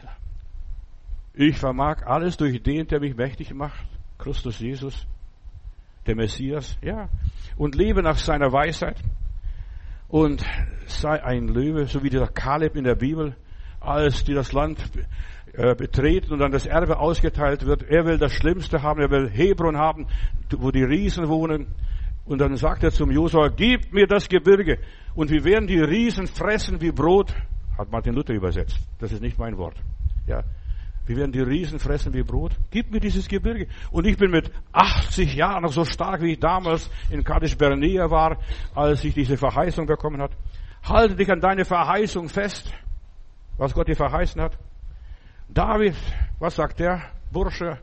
Ich vermag alles durch den, der mich mächtig macht. Christus Jesus, der Messias, ja. Und lebe nach seiner Weisheit. Und sei ein Löwe, so wie der Kaleb in der Bibel, als die das Land äh, betreten und dann das Erbe ausgeteilt wird. Er will das Schlimmste haben, er will Hebron haben, wo die Riesen wohnen. Und dann sagt er zum Josua, gib mir das Gebirge und wir werden die Riesen fressen wie Brot hat Martin Luther übersetzt. Das ist nicht mein Wort. Ja. Wir werden die Riesen fressen wie Brot. Gib mir dieses Gebirge. Und ich bin mit 80 Jahren noch so stark, wie ich damals in Kadesh Bernea war, als ich diese Verheißung bekommen hat. Halte dich an deine Verheißung fest, was Gott dir verheißen hat. David, was sagt der Bursche?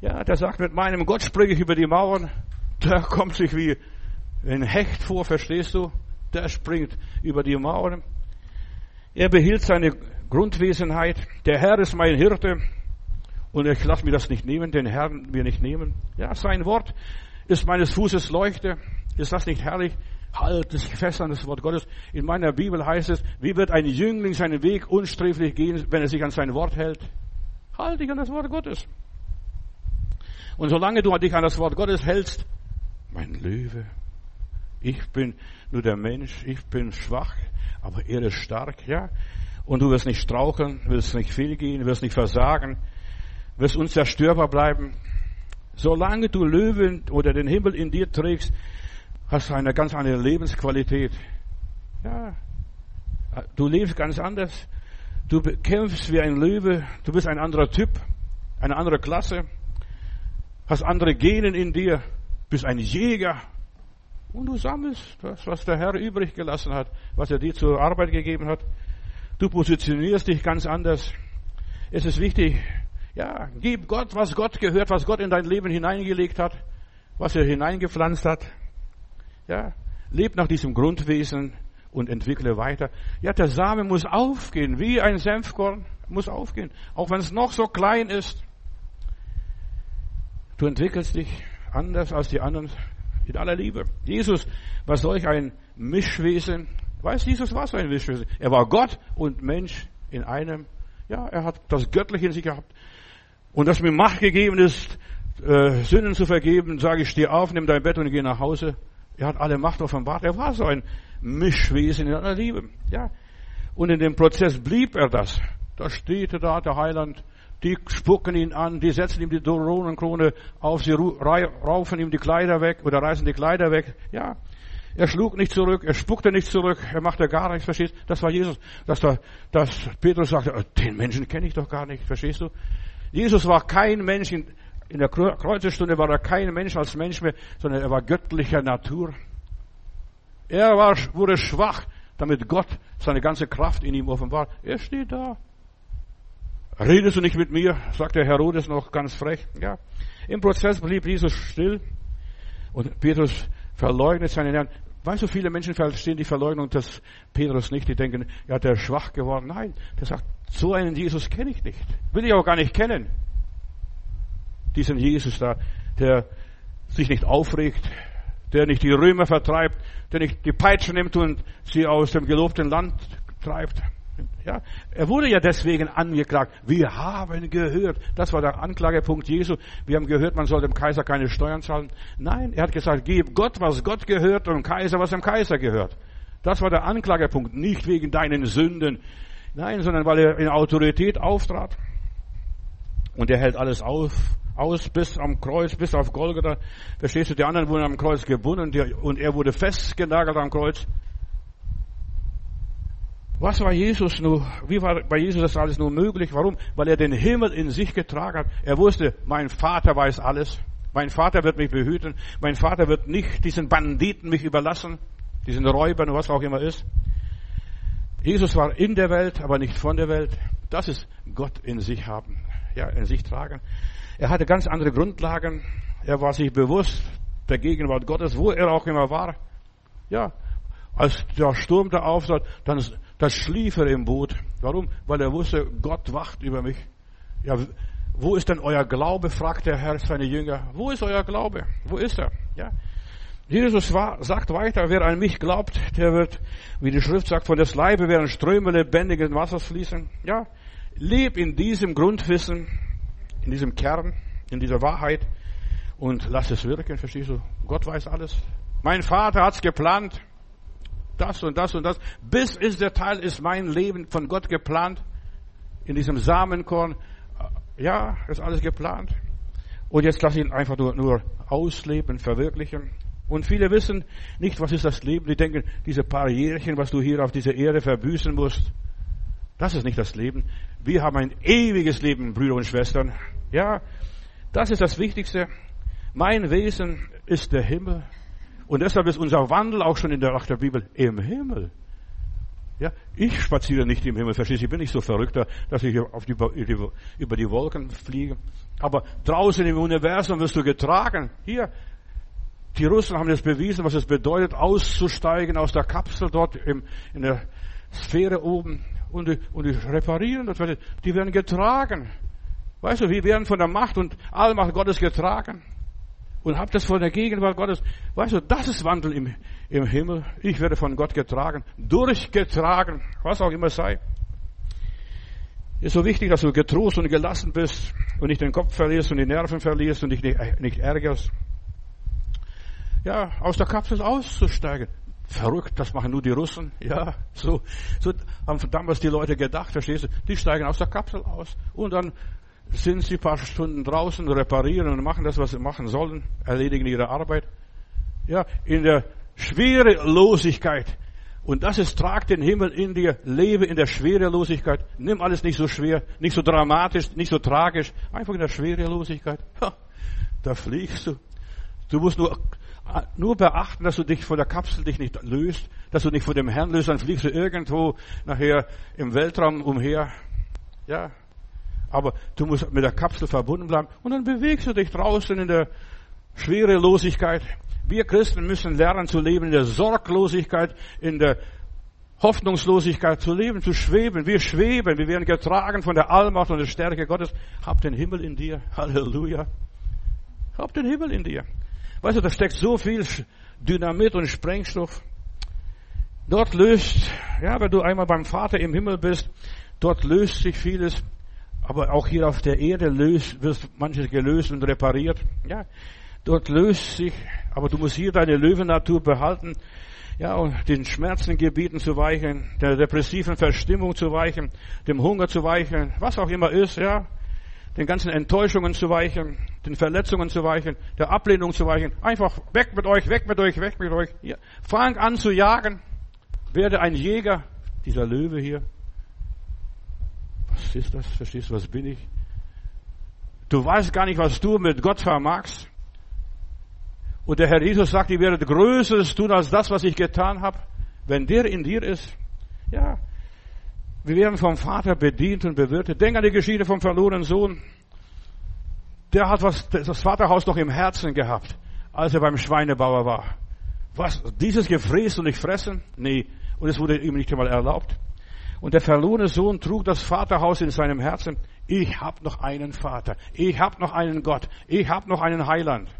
Ja, der sagt, mit meinem Gott springe ich über die Mauern. Der kommt sich wie ein Hecht vor, verstehst du? Der springt über die Mauern. Er behielt seine Grundwesenheit. Der Herr ist mein Hirte und ich lasse mir das nicht nehmen, den Herrn mir nicht nehmen. Ja, sein Wort ist meines Fußes Leuchte. Ist das nicht herrlich? Halt dich fest an das Wort Gottes. In meiner Bibel heißt es, wie wird ein Jüngling seinen Weg unsträflich gehen, wenn er sich an sein Wort hält? Halt dich an das Wort Gottes. Und solange du dich an das Wort Gottes hältst, mein Löwe, ich bin nur der Mensch, ich bin schwach, aber er ist stark, ja. Und du wirst nicht straucheln, wirst nicht fehlgehen, wirst nicht versagen, wirst unzerstörbar bleiben. Solange du Löwen oder den Himmel in dir trägst, hast du eine ganz andere Lebensqualität. Ja. Du lebst ganz anders. Du kämpfst wie ein Löwe. Du bist ein anderer Typ, eine andere Klasse. Hast andere Genen in dir. Bist ein Jäger. Und du sammelst das, was der Herr übrig gelassen hat, was er dir zur Arbeit gegeben hat. Du positionierst dich ganz anders. Es ist wichtig, ja, gib Gott, was Gott gehört, was Gott in dein Leben hineingelegt hat, was er hineingepflanzt hat. Ja, leb nach diesem Grundwesen und entwickle weiter. Ja, der Same muss aufgehen, wie ein Senfkorn muss aufgehen, auch wenn es noch so klein ist. Du entwickelst dich anders als die anderen in aller Liebe. Jesus war solch ein Mischwesen. Weiß Jesus war so ein Mischwesen. Er war Gott und Mensch in einem. Ja, er hat das Göttliche in sich gehabt. Und dass mir Macht gegeben ist, äh, Sünden zu vergeben, sage ich, steh auf, nimm dein Bett und geh nach Hause. Er hat alle Macht offenbart. Er war so ein Mischwesen in aller Liebe. Ja. Und in dem Prozess blieb er das. Da steht er da, der Heiland. Die spucken ihn an, die setzen ihm die Doronenkrone auf, sie raufen ihm die Kleider weg oder reißen die Kleider weg. Ja. Er schlug nicht zurück, er spuckte nicht zurück, er machte gar nichts, verstehst du? Das war Jesus. Dass, da, dass Petrus sagte, oh, den Menschen kenne ich doch gar nicht, verstehst du? Jesus war kein Mensch, in, in der Kreuzestunde war er kein Mensch als Mensch mehr, sondern er war göttlicher Natur. Er war, wurde schwach, damit Gott seine ganze Kraft in ihm offenbart. Er steht da. Redest du nicht mit mir? sagt der Herodes noch ganz frech. Ja. Im Prozess blieb Jesus still und Petrus verleugnet seinen Herrn. Weißt du, viele Menschen verstehen die Verleugnung des Petrus nicht. Die denken, ja, der ist schwach geworden. Nein, der sagt, so einen Jesus kenne ich nicht. Will ich auch gar nicht kennen. Diesen Jesus da, der sich nicht aufregt, der nicht die Römer vertreibt, der nicht die Peitsche nimmt und sie aus dem gelobten Land treibt. Ja, er wurde ja deswegen angeklagt. Wir haben gehört, das war der Anklagepunkt Jesu. Wir haben gehört, man soll dem Kaiser keine Steuern zahlen. Nein, er hat gesagt, gib Gott, was Gott gehört und dem Kaiser, was dem Kaiser gehört. Das war der Anklagepunkt, nicht wegen deinen Sünden. Nein, sondern weil er in Autorität auftrat. Und er hält alles auf, aus bis am Kreuz, bis auf Golgatha. Verstehst du, die anderen wurden am Kreuz gebunden und er wurde festgenagelt am Kreuz. Was war Jesus nur, wie war bei Jesus das alles nur möglich? Warum? Weil er den Himmel in sich getragen hat. Er wusste, mein Vater weiß alles. Mein Vater wird mich behüten. Mein Vater wird nicht diesen Banditen mich überlassen, diesen Räubern, was auch immer ist. Jesus war in der Welt, aber nicht von der Welt. Das ist Gott in sich haben, ja, in sich tragen. Er hatte ganz andere Grundlagen. Er war sich bewusst der Gegenwart Gottes, wo er auch immer war. Ja, als der Sturm da aufsah, dann, dann schlief er im Boot. Warum? Weil er wusste, Gott wacht über mich. Ja, wo ist denn euer Glaube? fragt der Herr seine Jünger. Wo ist euer Glaube? Wo ist er? Ja. Jesus war, sagt weiter, wer an mich glaubt, der wird, wie die Schrift sagt, von des Leibe werden Ströme lebendigen Wassers fließen. Ja. Leb in diesem Grundwissen, in diesem Kern, in dieser Wahrheit und lass es wirken, verstehst du? Gott weiß alles. Mein Vater hat's geplant. Das und das und das. Bis ist der Teil ist mein Leben von Gott geplant. In diesem Samenkorn. Ja, ist alles geplant. Und jetzt lass ihn einfach nur, nur ausleben, verwirklichen. Und viele wissen nicht, was ist das Leben. Die denken, diese paar Jährchen, was du hier auf dieser Erde verbüßen musst, das ist nicht das Leben. Wir haben ein ewiges Leben, Brüder und Schwestern. Ja, das ist das Wichtigste. Mein Wesen ist der Himmel. Und deshalb ist unser Wandel auch schon in der, nach der Bibel im Himmel. Ja, ich spaziere nicht im Himmel, verstehst du? Ich bin nicht so verrückter, dass ich auf die, über die Wolken fliege. Aber draußen im Universum wirst du getragen. Hier, die Russen haben das bewiesen, was es bedeutet, auszusteigen aus der Kapsel dort im, in der Sphäre oben und die, und die reparieren das. Die werden getragen. Weißt du, wir werden von der Macht und Allmacht Gottes getragen. Und habt das von der Gegenwart Gottes. Weißt du, das ist Wandel im, im Himmel. Ich werde von Gott getragen, durchgetragen, was auch immer sei. Ist so wichtig, dass du getrost und gelassen bist und nicht den Kopf verlierst und die Nerven verlierst und dich nicht, nicht ärgerst. Ja, aus der Kapsel auszusteigen. Verrückt, das machen nur die Russen. Ja, so, so haben damals die Leute gedacht, verstehst du? Die steigen aus der Kapsel aus und dann sind sie paar Stunden draußen, reparieren und machen das, was sie machen sollen, erledigen ihre Arbeit. Ja, in der Schwerelosigkeit. Und das ist, trag den Himmel in dir, lebe in der Schwerelosigkeit. Nimm alles nicht so schwer, nicht so dramatisch, nicht so tragisch. Einfach in der Schwerelosigkeit. Ha, da fliegst du. Du musst nur, nur beachten, dass du dich von der Kapsel dich nicht löst, dass du nicht von dem Herrn löst, dann fliegst du irgendwo nachher im Weltraum umher. Ja. Aber du musst mit der Kapsel verbunden bleiben und dann bewegst du dich draußen in der Schwerelosigkeit. Wir Christen müssen lernen zu leben in der Sorglosigkeit, in der Hoffnungslosigkeit zu leben, zu schweben. Wir schweben, wir werden getragen von der Allmacht und der Stärke Gottes. Hab den Himmel in dir. Halleluja. Hab den Himmel in dir. Weißt du, da steckt so viel Dynamit und Sprengstoff. Dort löst, ja, wenn du einmal beim Vater im Himmel bist, dort löst sich vieles. Aber auch hier auf der Erde löst, wird manches gelöst und repariert. Ja, dort löst sich aber du musst hier deine Löwennatur behalten, ja, und den Schmerzengebieten zu weichen, der depressiven Verstimmung zu weichen, dem Hunger zu weichen, was auch immer ist, ja, den ganzen Enttäuschungen zu weichen, den Verletzungen zu weichen, der Ablehnung zu weichen. Einfach weg mit euch, weg mit euch, weg mit euch. Ja. Fang an zu jagen. Werde ein Jäger, dieser Löwe hier. Was ist das? Verstehst du, was bin ich? Du weißt gar nicht, was du mit Gott vermagst. Und der Herr Jesus sagt, ihr werdet Größeres tun als das, was ich getan habe. Wenn der in dir ist, ja, wir werden vom Vater bedient und bewirtet. Denk an die Geschichte vom verlorenen Sohn. Der hat was, das Vaterhaus noch im Herzen gehabt, als er beim Schweinebauer war. Was, dieses gefräst und nicht fressen? Nee. Und es wurde ihm nicht einmal erlaubt. Und der verlorene Sohn trug das Vaterhaus in seinem Herzen. Ich habe noch einen Vater. Ich habe noch einen Gott. Ich habe noch einen Heiland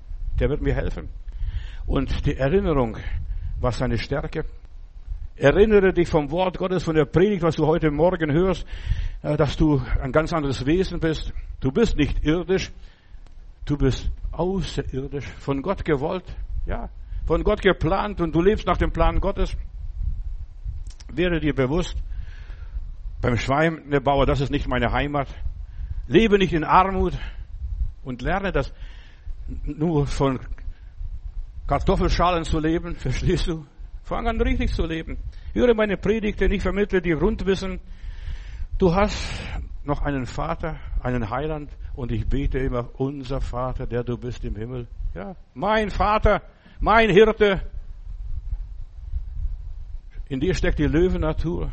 der wird mir helfen. Und die Erinnerung war seine Stärke. Erinnere dich vom Wort Gottes, von der Predigt, was du heute Morgen hörst, äh, dass du ein ganz anderes Wesen bist. Du bist nicht irdisch, du bist außerirdisch, von Gott gewollt, ja, von Gott geplant und du lebst nach dem Plan Gottes. Werde dir bewusst, beim Schweinebauer, das ist nicht meine Heimat. Lebe nicht in Armut und lerne das nur von Kartoffelschalen zu leben, verstehst du? Fang an richtig zu leben. Höre meine Predigte, ich vermittle dir Rundwissen. Du hast noch einen Vater, einen Heiland und ich bete immer, unser Vater, der du bist im Himmel. Ja, mein Vater, mein Hirte. In dir steckt die Löwennatur.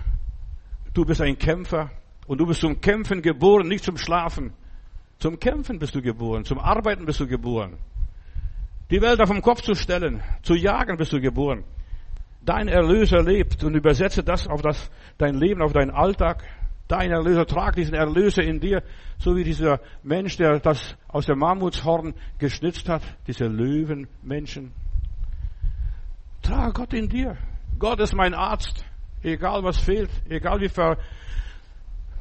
Du bist ein Kämpfer und du bist zum Kämpfen geboren, nicht zum Schlafen. Zum Kämpfen bist du geboren, zum Arbeiten bist du geboren. Die Welt auf den Kopf zu stellen, zu jagen bist du geboren. Dein Erlöser lebt und übersetze das auf das, dein Leben, auf deinen Alltag. Dein Erlöser, trag diesen Erlöser in dir, so wie dieser Mensch, der das aus dem Mammuthorn geschnitzt hat, diese Löwenmenschen. Trag Gott in dir. Gott ist mein Arzt. Egal was fehlt, egal wie ver,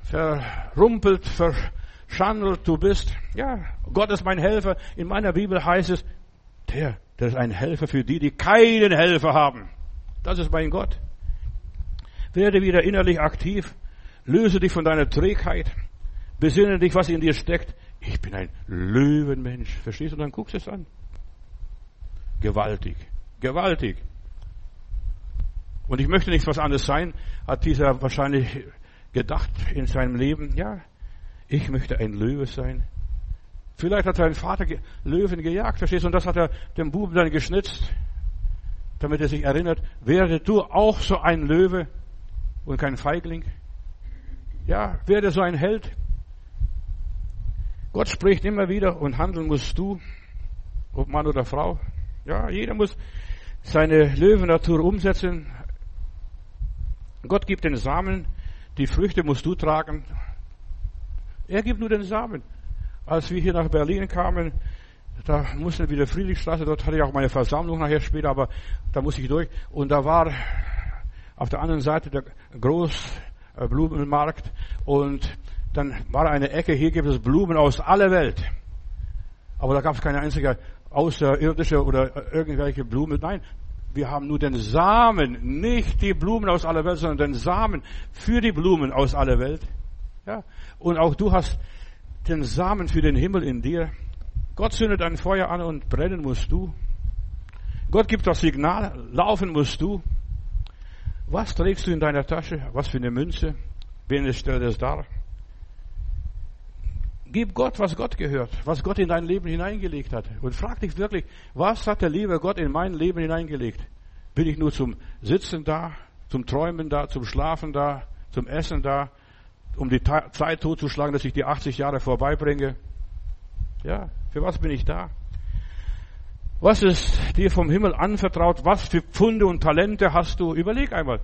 verrumpelt, ver, Schandel du bist. Ja, Gott ist mein Helfer. In meiner Bibel heißt es, der, der ist ein Helfer für die, die keinen Helfer haben. Das ist mein Gott. Werde wieder innerlich aktiv. Löse dich von deiner Trägheit. Besinne dich, was in dir steckt. Ich bin ein Löwenmensch. Verstehst du? Dann guckst du es an. Gewaltig. Gewaltig. Und ich möchte nichts was anderes sein, hat dieser wahrscheinlich gedacht in seinem Leben. Ja, ich möchte ein Löwe sein. Vielleicht hat sein Vater Löwen gejagt, verstehst du? Und das hat er dem Buben dann geschnitzt, damit er sich erinnert, werde du auch so ein Löwe und kein Feigling. Ja, werde so ein Held. Gott spricht immer wieder und handeln musst du, ob Mann oder Frau. Ja, jeder muss seine Löwennatur umsetzen. Gott gibt den Samen, die Früchte musst du tragen. Er gibt nur den Samen. Als wir hier nach Berlin kamen, da mussten wir wieder Friedrichstraße, dort hatte ich auch meine Versammlung nachher später, aber da musste ich durch. Und da war auf der anderen Seite der Großblumenmarkt und dann war eine Ecke, hier gibt es Blumen aus aller Welt. Aber da gab es keine einzige außerirdische oder irgendwelche Blumen. Nein, wir haben nur den Samen, nicht die Blumen aus aller Welt, sondern den Samen für die Blumen aus aller Welt. Ja, und auch du hast den Samen für den Himmel in dir. Gott zündet ein Feuer an und brennen musst du. Gott gibt das Signal, laufen musst du. Was trägst du in deiner Tasche? Was für eine Münze? Wen stellt es dar? Gib Gott, was Gott gehört, was Gott in dein Leben hineingelegt hat. Und frag dich wirklich, was hat der liebe Gott in mein Leben hineingelegt? Bin ich nur zum Sitzen da, zum Träumen da, zum Schlafen da, zum Essen da, um die Zeit totzuschlagen, dass ich die 80 Jahre vorbeibringe? Ja, für was bin ich da? Was ist dir vom Himmel anvertraut? Was für Pfunde und Talente hast du? Überleg einmal.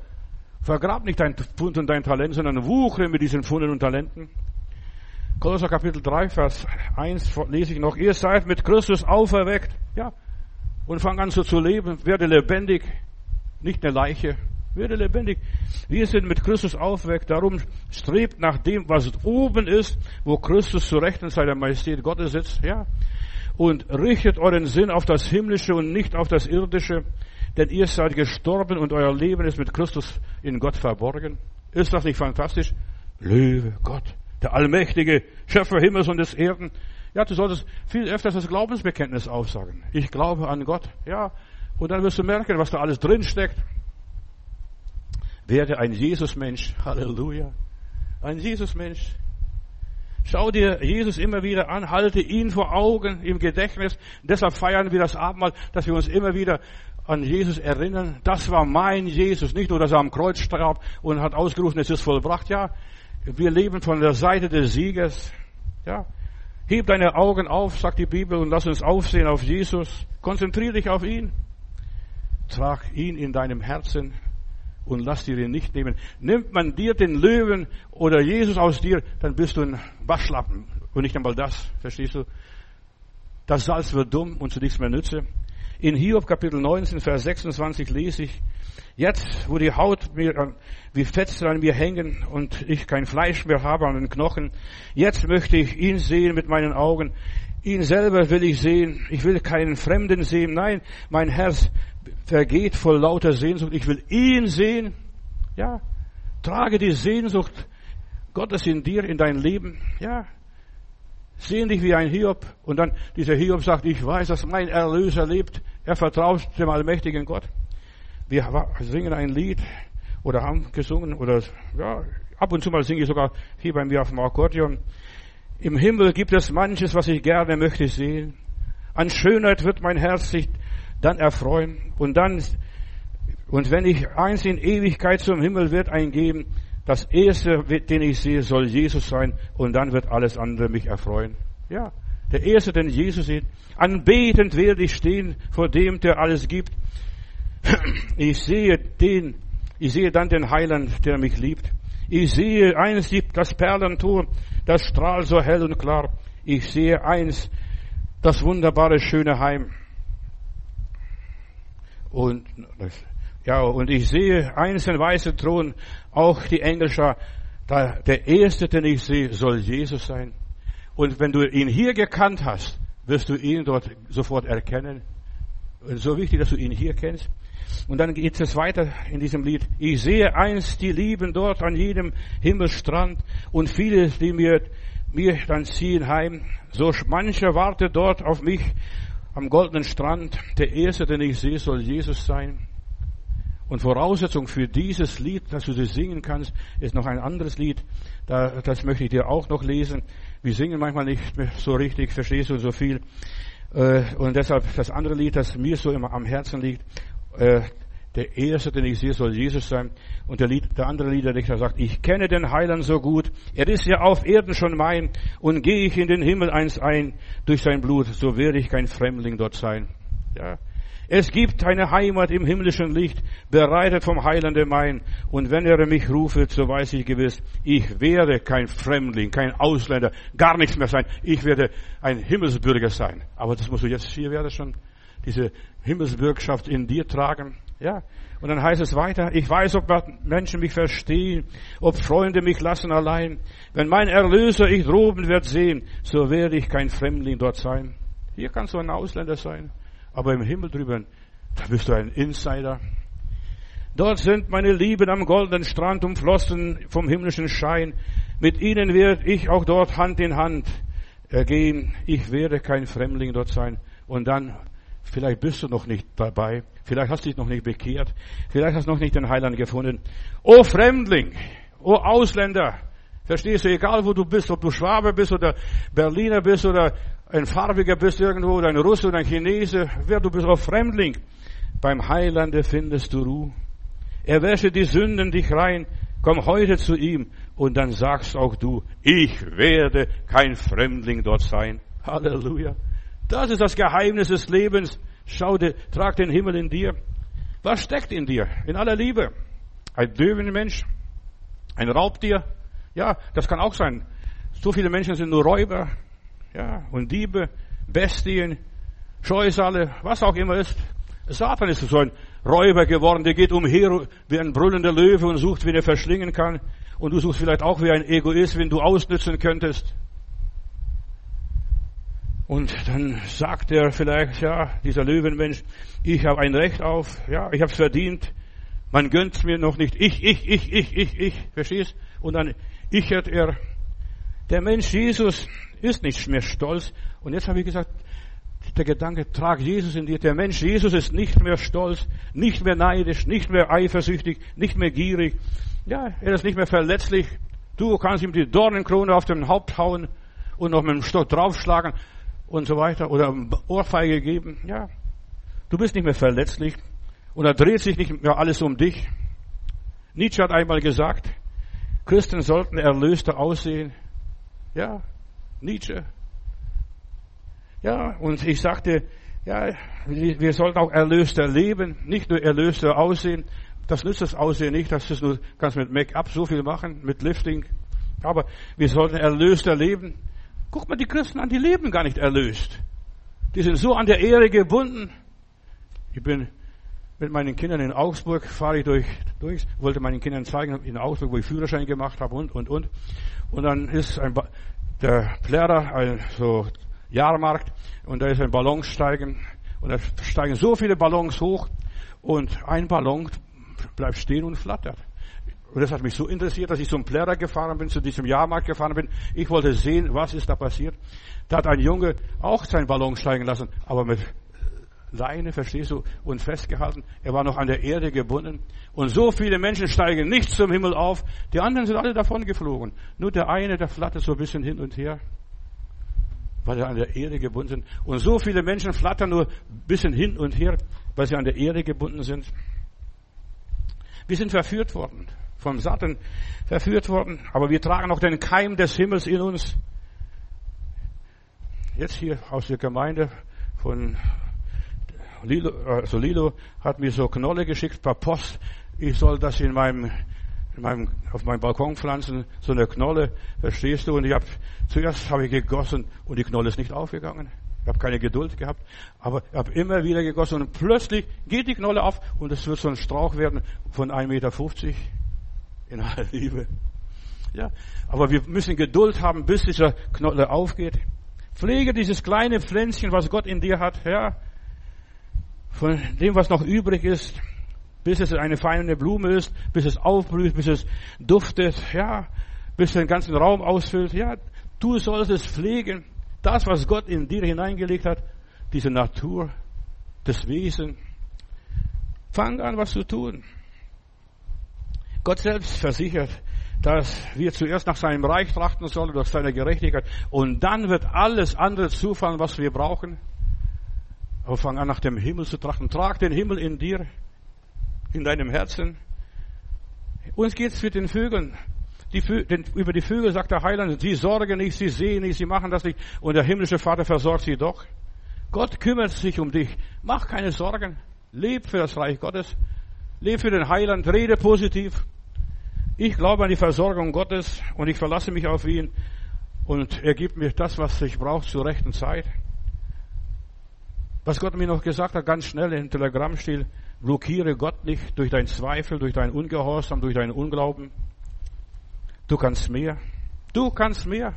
Vergrab nicht dein Pfund und dein Talent, sondern wuchere mit diesen Pfunden und Talenten. Kolosser Kapitel 3, Vers 1 lese ich noch. Ihr seid mit Christus auferweckt. Ja. Und fang an so zu leben. Werde lebendig. Nicht eine Leiche. Werde lebendig. Wir sind mit Christus auferweckt. Darum strebt nach dem, was oben ist, wo Christus zu Rechten seiner Majestät Gottes sitzt. Ja. Und richtet euren Sinn auf das Himmlische und nicht auf das Irdische. Denn ihr seid gestorben und euer Leben ist mit Christus in Gott verborgen. Ist das nicht fantastisch? Löwe Gott der allmächtige Schöpfer Himmels und des Erden. Ja, du solltest viel öfters das Glaubensbekenntnis aufsagen. Ich glaube an Gott. Ja. Und dann wirst du merken, was da alles drin steckt. Werde ein Jesusmensch. Halleluja. Ein Jesusmensch. Schau dir Jesus immer wieder an, halte ihn vor Augen im Gedächtnis. Deshalb feiern wir das Abendmahl, dass wir uns immer wieder an Jesus erinnern. Das war mein Jesus. Nicht nur, dass er am Kreuz starb und hat ausgerufen, es ist vollbracht. Ja, wir leben von der Seite des Siegers. Ja. Heb deine Augen auf, sagt die Bibel, und lass uns aufsehen auf Jesus. Konzentriere dich auf ihn. Trag ihn in deinem Herzen und lass dir ihn nicht nehmen. Nimmt man dir den Löwen oder Jesus aus dir, dann bist du ein Waschlappen und nicht einmal das. Verstehst du? Das Salz wird dumm und zu nichts mehr nütze. In Hiob Kapitel 19, Vers 26 lese ich, Jetzt, wo die Haut mir wie Fetzen an mir hängen und ich kein Fleisch mehr habe an den Knochen, jetzt möchte ich ihn sehen mit meinen Augen. Ihn selber will ich sehen. Ich will keinen Fremden sehen. Nein, mein Herz vergeht voll lauter Sehnsucht. Ich will ihn sehen. Ja, trage die Sehnsucht Gottes in dir, in dein Leben. Ja, sehen dich wie ein Hiob. Und dann dieser Hiob sagt, ich weiß, dass mein Erlöser lebt. Er vertraut dem allmächtigen Gott. Wir singen ein Lied oder haben gesungen oder ja, ab und zu mal singe ich sogar hier bei mir auf dem Akkordeon. Im Himmel gibt es manches, was ich gerne möchte sehen. An Schönheit wird mein Herz sich dann erfreuen und dann und wenn ich eins in Ewigkeit zum Himmel wird eingeben, das erste, den ich sehe, soll Jesus sein und dann wird alles andere mich erfreuen. Ja, der erste, den Jesus sieht. Anbetend werde ich stehen vor dem, der alles gibt ich sehe den, ich sehe dann den Heiland, der mich liebt. Ich sehe eins, das Perlentor, das strahlt so hell und klar. Ich sehe eins, das wunderbare, schöne Heim. Und, ja, und ich sehe eins, den weißen Thron, auch die Engelschar. Der erste, den ich sehe, soll Jesus sein. Und wenn du ihn hier gekannt hast, wirst du ihn dort sofort erkennen. So wichtig, dass du ihn hier kennst. Und dann geht es weiter in diesem Lied. Ich sehe einst die Lieben dort an jedem Himmelsstrand und viele, die mir, mir dann ziehen heim. So mancher wartet dort auf mich am goldenen Strand. Der erste, den ich sehe, soll Jesus sein. Und Voraussetzung für dieses Lied, dass du das singen kannst, ist noch ein anderes Lied. Da, das möchte ich dir auch noch lesen. Wir singen manchmal nicht so richtig, verstehst du so viel. Äh, und deshalb das andere Lied, das mir so immer am Herzen liegt. Äh, der erste, den ich sehe, soll Jesus sein. Und der, Lied, der andere Liederdichter sagt, ich kenne den Heiland so gut. Er ist ja auf Erden schon mein. Und gehe ich in den Himmel eins ein durch sein Blut, so werde ich kein Fremdling dort sein. Ja. Es gibt eine Heimat im himmlischen Licht, bereitet vom Heilande mein. Und wenn er mich ruft, so weiß ich gewiss, ich werde kein Fremdling, kein Ausländer, gar nichts mehr sein. Ich werde ein Himmelsbürger sein. Aber das musst du jetzt hier werden schon diese Himmelsbürgschaft in dir tragen. Ja. Und dann heißt es weiter, ich weiß, ob Menschen mich verstehen, ob Freunde mich lassen allein. Wenn mein Erlöser ich droben wird sehen, so werde ich kein Fremdling dort sein. Hier kannst du ein Ausländer sein, aber im Himmel drüben, da bist du ein Insider. Dort sind meine Lieben am goldenen Strand umflossen vom himmlischen Schein. Mit ihnen werde ich auch dort Hand in Hand gehen. Ich werde kein Fremdling dort sein. Und dann, vielleicht bist du noch nicht dabei. Vielleicht hast du dich noch nicht bekehrt. Vielleicht hast du noch nicht den Heiland gefunden. O Fremdling, o Ausländer, verstehst du, egal wo du bist, ob du Schwabe bist oder Berliner bist oder ein Farbiger bist irgendwo oder ein Russe oder ein Chinese, wer du bist, o Fremdling, beim Heilande findest du Ruhe. Er wäsche die Sünden dich rein. Komm heute zu ihm und dann sagst auch du, ich werde kein Fremdling dort sein. Halleluja. Das ist das Geheimnis des Lebens. Schau dir, trag den Himmel in dir. Was steckt in dir? In aller Liebe. Ein döven Mensch, ein Raubtier. Ja, das kann auch sein. So viele Menschen sind nur Räuber, ja, und Diebe, Bestien, Scheusale, was auch immer ist. Satan ist so ein Räuber geworden, der geht umher wie ein brüllender Löwe und sucht, wen er verschlingen kann. Und du suchst vielleicht auch wie ein Egoist, wen du ausnützen könntest. Und dann sagt er vielleicht, ja, dieser Löwenmensch, ich habe ein Recht auf, ja, ich habe es verdient, man gönnt mir noch nicht, ich, ich, ich, ich, ich, ich, verstehst? Und dann ichert er. Der Mensch Jesus ist nicht mehr stolz. Und jetzt habe ich gesagt, der Gedanke, trag Jesus in dir. Der Mensch Jesus ist nicht mehr stolz, nicht mehr neidisch, nicht mehr eifersüchtig, nicht mehr gierig. Ja, er ist nicht mehr verletzlich. Du kannst ihm die Dornenkrone auf dem Haupt hauen und noch mit dem Stock draufschlagen und so weiter oder Ohrfeige geben. Ja, du bist nicht mehr verletzlich und da dreht sich nicht mehr alles um dich. Nietzsche hat einmal gesagt, Christen sollten erlöster aussehen. Ja, Nietzsche. Ja, und ich sagte, ja, wir sollten auch erlöster leben, nicht nur erlöster aussehen. Das nützt das Aussehen nicht, das ist nur, kannst mit Make-up so viel machen, mit Lifting. Aber wir sollten erlöster leben. Guck mal die Christen an, die leben gar nicht erlöst. Die sind so an der Ehre gebunden. Ich bin mit meinen Kindern in Augsburg, fahre ich durch, durch, wollte meinen Kindern zeigen, in Augsburg, wo ich Führerschein gemacht habe und, und, und. Und dann ist ein, der Plärrer, ein so Jahrmarkt, und da ist ein Ballonsteigen, und da steigen so viele Ballons hoch, und ein Ballon bleibt stehen und flattert. Und das hat mich so interessiert, dass ich zum Plärrer gefahren bin, zu diesem Jahrmarkt gefahren bin. Ich wollte sehen, was ist da passiert. Da hat ein Junge auch seinen Ballon steigen lassen, aber mit Leine, verstehst du, und festgehalten. Er war noch an der Erde gebunden. Und so viele Menschen steigen nicht zum Himmel auf. Die anderen sind alle davon geflogen. Nur der eine, der flattert so ein bisschen hin und her, weil er an der Erde gebunden sind. Und so viele Menschen flattern nur ein bisschen hin und her, weil sie an der Erde gebunden sind. Wir sind verführt worden vom Satan verführt worden, aber wir tragen noch den Keim des Himmels in uns. Jetzt hier aus der Gemeinde von Lilo, also Lilo hat mir so Knolle geschickt per Post. Ich soll das in meinem, in meinem, auf meinem Balkon pflanzen, so eine Knolle, verstehst du? Und ich habe, zuerst habe ich gegossen und die Knolle ist nicht aufgegangen. Ich habe keine Geduld gehabt, aber ich habe immer wieder gegossen und plötzlich geht die Knolle auf und es wird so ein Strauch werden von 1,50 Meter in aller Liebe. Ja, aber wir müssen Geduld haben, bis dieser Knolle aufgeht. Pflege dieses kleine Pflänzchen, was Gott in dir hat, ja, von dem, was noch übrig ist, bis es eine feine Blume ist, bis es aufblüht, bis es duftet, ja, bis den ganzen Raum ausfüllt, ja, du sollst es pflegen. Das, was Gott in dir hineingelegt hat, diese Natur, das Wesen. Fang an, was zu tun. Gott selbst versichert, dass wir zuerst nach seinem Reich trachten sollen, durch seine Gerechtigkeit, und dann wird alles andere zufallen, was wir brauchen. Aber fang an, nach dem Himmel zu trachten. Trag den Himmel in dir, in deinem Herzen. Uns geht's mit den Vögeln. Die Vö den, über die Vögel sagt der Heiland, sie sorgen nicht, sie sehen nicht, sie machen das nicht, und der himmlische Vater versorgt sie doch. Gott kümmert sich um dich. Mach keine Sorgen. Leb für das Reich Gottes. Leb für den Heiland. Rede positiv. Ich glaube an die Versorgung Gottes und ich verlasse mich auf ihn und er gibt mir das, was ich brauche zur rechten Zeit. Was Gott mir noch gesagt hat, ganz schnell im Telegrammstil, Blockiere Gott nicht durch deinen Zweifel, durch deinen Ungehorsam, durch deinen Unglauben. Du kannst mehr. Du kannst mehr.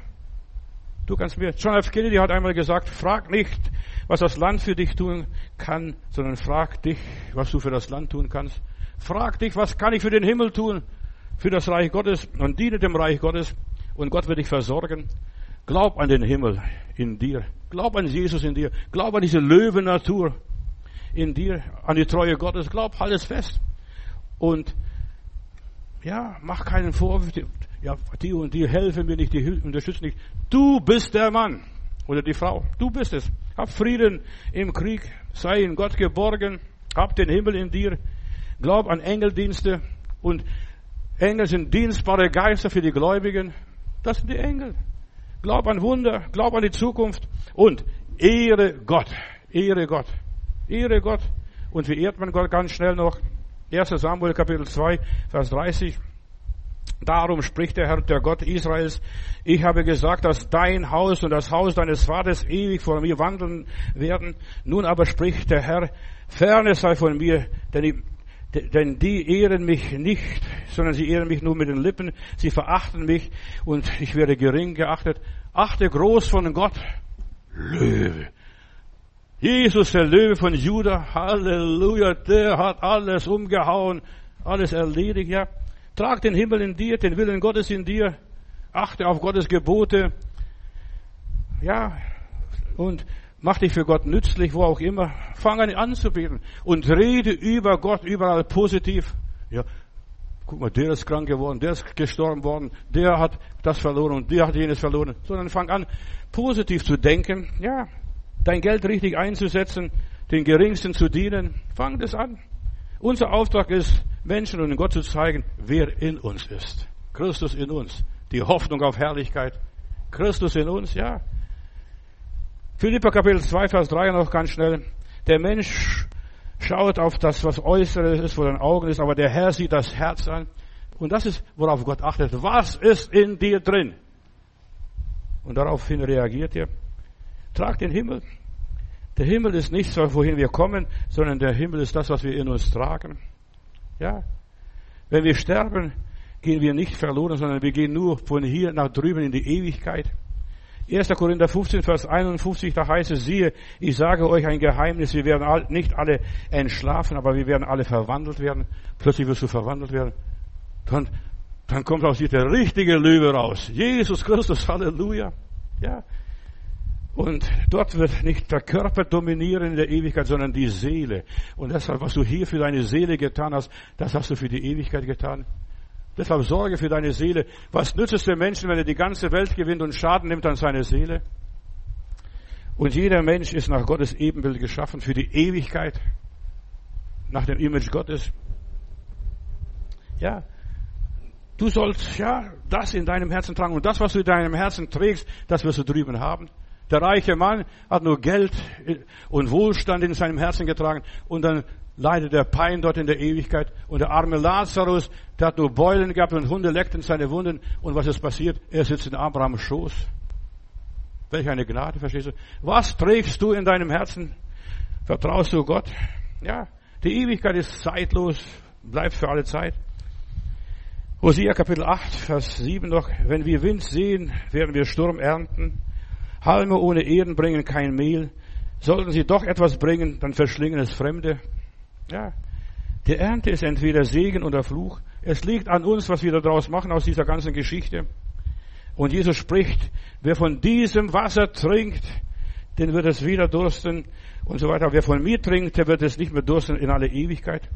Du kannst mehr. John F. Kennedy hat einmal gesagt, frag nicht, was das Land für dich tun kann, sondern frag dich, was du für das Land tun kannst. Frag dich, was kann ich für den Himmel tun, für das Reich Gottes und diene dem Reich Gottes und Gott wird dich versorgen. Glaub an den Himmel in dir. Glaub an Jesus in dir. Glaub an diese Löwennatur in dir, an die Treue Gottes. Glaub, halt es fest. Und ja, mach keinen Vorwurf ja, die und die helfen mir nicht, die unterstützen nicht. Du bist der Mann oder die Frau. Du bist es. Hab Frieden im Krieg. Sei in Gott geborgen. Hab den Himmel in dir. Glaub an Engeldienste. Und Engel sind dienstbare Geister für die Gläubigen. Das sind die Engel. Glaub an Wunder. Glaub an die Zukunft. Und ehre Gott. Ehre Gott. Ehre Gott. Und wie ehrt man Gott ganz schnell noch? 1 Samuel Kapitel 2, Vers 30. Darum spricht der Herr, der Gott Israels, ich habe gesagt, dass dein Haus und das Haus deines Vaters ewig vor mir wandeln werden. Nun aber spricht der Herr, ferne sei von mir, denn die, denn die ehren mich nicht, sondern sie ehren mich nur mit den Lippen. Sie verachten mich und ich werde gering geachtet. Achte groß von Gott. Löwe. Jesus, der Löwe von Judah. Halleluja. Der hat alles umgehauen, alles erledigt, ja. Trag den Himmel in dir, den Willen Gottes in dir. Achte auf Gottes Gebote. Ja, und mach dich für Gott nützlich, wo auch immer. Fang an anzubeten und rede über Gott überall positiv. Ja, guck mal, der ist krank geworden, der ist gestorben worden, der hat das verloren und der hat jenes verloren. Sondern fang an, positiv zu denken. Ja, dein Geld richtig einzusetzen, den Geringsten zu dienen. Fang das an. Unser Auftrag ist, Menschen und Gott zu zeigen, wer in uns ist. Christus in uns. Die Hoffnung auf Herrlichkeit. Christus in uns, ja. Philippa Kapitel 2, Vers 3 noch ganz schnell. Der Mensch schaut auf das, was Äußeres ist, vor den Augen ist, aber der Herr sieht das Herz an. Und das ist, worauf Gott achtet. Was ist in dir drin? Und daraufhin reagiert er. Trag den Himmel. Der Himmel ist nicht so, wohin wir kommen, sondern der Himmel ist das, was wir in uns tragen. Ja. Wenn wir sterben, gehen wir nicht verloren, sondern wir gehen nur von hier nach drüben in die Ewigkeit. 1. Korinther 15, Vers 51, da heißt es, siehe, ich sage euch ein Geheimnis, wir werden nicht alle entschlafen, aber wir werden alle verwandelt werden. Plötzlich wirst du verwandelt werden. Dann, dann kommt aus dir der richtige Löwe raus. Jesus Christus, Halleluja. Ja. Und dort wird nicht der Körper dominieren in der Ewigkeit, sondern die Seele. Und deshalb, was du hier für deine Seele getan hast, das hast du für die Ewigkeit getan. Deshalb sorge für deine Seele. Was nützt es dem Menschen, wenn er die ganze Welt gewinnt und Schaden nimmt an seine Seele? Und jeder Mensch ist nach Gottes Ebenbild geschaffen für die Ewigkeit. Nach dem Image Gottes. Ja. Du sollst, ja, das in deinem Herzen tragen. Und das, was du in deinem Herzen trägst, das wirst du drüben haben. Der reiche Mann hat nur Geld und Wohlstand in seinem Herzen getragen und dann leidet der Pein dort in der Ewigkeit. Und der arme Lazarus, der hat nur Beulen gehabt und Hunde leckten seine Wunden. Und was ist passiert? Er sitzt in Abrahams Schoß. Welch eine Gnade, verstehst du? Was trägst du in deinem Herzen? Vertraust du Gott? Ja, die Ewigkeit ist zeitlos, bleibt für alle Zeit. Hosea Kapitel 8, Vers 7 noch. Wenn wir Wind sehen, werden wir Sturm ernten. Halme ohne Ehren bringen kein Mehl. Sollten sie doch etwas bringen, dann verschlingen es Fremde. Ja. Die Ernte ist entweder Segen oder Fluch. Es liegt an uns, was wir daraus machen aus dieser ganzen Geschichte. Und Jesus spricht, wer von diesem Wasser trinkt, den wird es wieder dursten und so weiter. Wer von mir trinkt, der wird es nicht mehr dursten in alle Ewigkeit.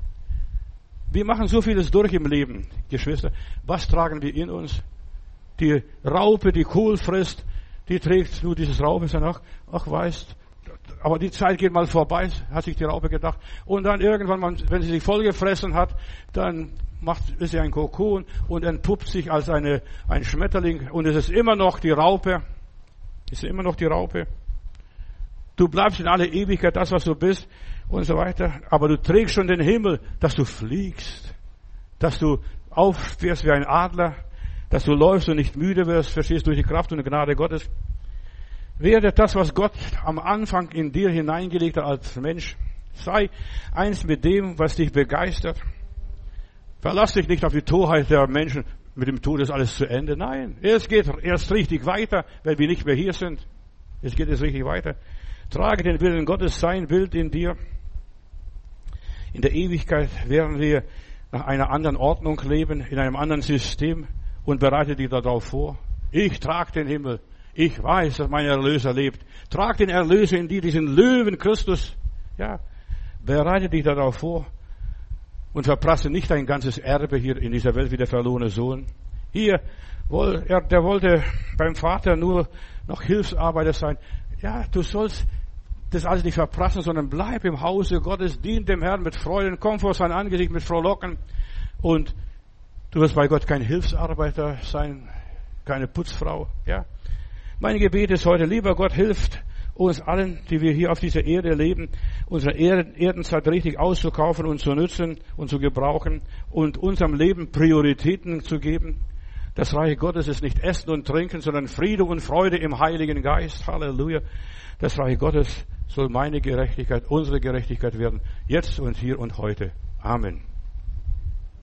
Wir machen so vieles durch im Leben, Geschwister. Was tragen wir in uns? Die Raupe, die Kohl frisst, die trägt nur dieses Raupe, sagt, ach, ach weißt, aber die Zeit geht mal vorbei, hat sich die Raupe gedacht. Und dann irgendwann, wenn sie sich vollgefressen hat, dann macht, ist sie ein Kokon und entpuppt sich als eine, ein Schmetterling und es ist immer noch die Raupe. Ist immer noch die Raupe. Du bleibst in aller Ewigkeit das, was du bist und so weiter. Aber du trägst schon den Himmel, dass du fliegst, dass du aufwärst wie ein Adler dass du läufst und nicht müde wirst, verstehst durch die Kraft und die Gnade Gottes. Werde das, was Gott am Anfang in dir hineingelegt hat als Mensch, Sei eins mit dem, was dich begeistert. Verlass dich nicht auf die Torheit der Menschen. Mit dem Tod ist alles zu Ende. Nein, es geht erst richtig weiter, wenn wir nicht mehr hier sind. Es geht jetzt richtig weiter. Trage den Willen Gottes, sein Bild in dir. In der Ewigkeit werden wir nach einer anderen Ordnung leben, in einem anderen System und bereite dich darauf vor. Ich trage den Himmel. Ich weiß, dass mein Erlöser lebt. Trag den Erlöser in dir, diesen Löwen Christus. Ja, bereite dich darauf vor und verprasse nicht dein ganzes Erbe hier in dieser Welt wie der verlorene Sohn. Hier, der wollte beim Vater nur noch Hilfsarbeiter sein. Ja, du sollst das alles nicht verprassen, sondern bleib im Hause Gottes, dien dem Herrn mit Freuden, komm vor sein Angesicht mit Frohlocken und du wirst bei Gott kein Hilfsarbeiter sein, keine Putzfrau, ja. Mein Gebet ist heute, lieber Gott, hilft uns allen, die wir hier auf dieser Erde leben, unsere Erdenzeit richtig auszukaufen und zu nutzen und zu gebrauchen und unserem Leben Prioritäten zu geben. Das Reich Gottes ist nicht Essen und Trinken, sondern Friede und Freude im Heiligen Geist. Halleluja. Das Reich Gottes soll meine Gerechtigkeit, unsere Gerechtigkeit werden, jetzt und hier und heute. Amen.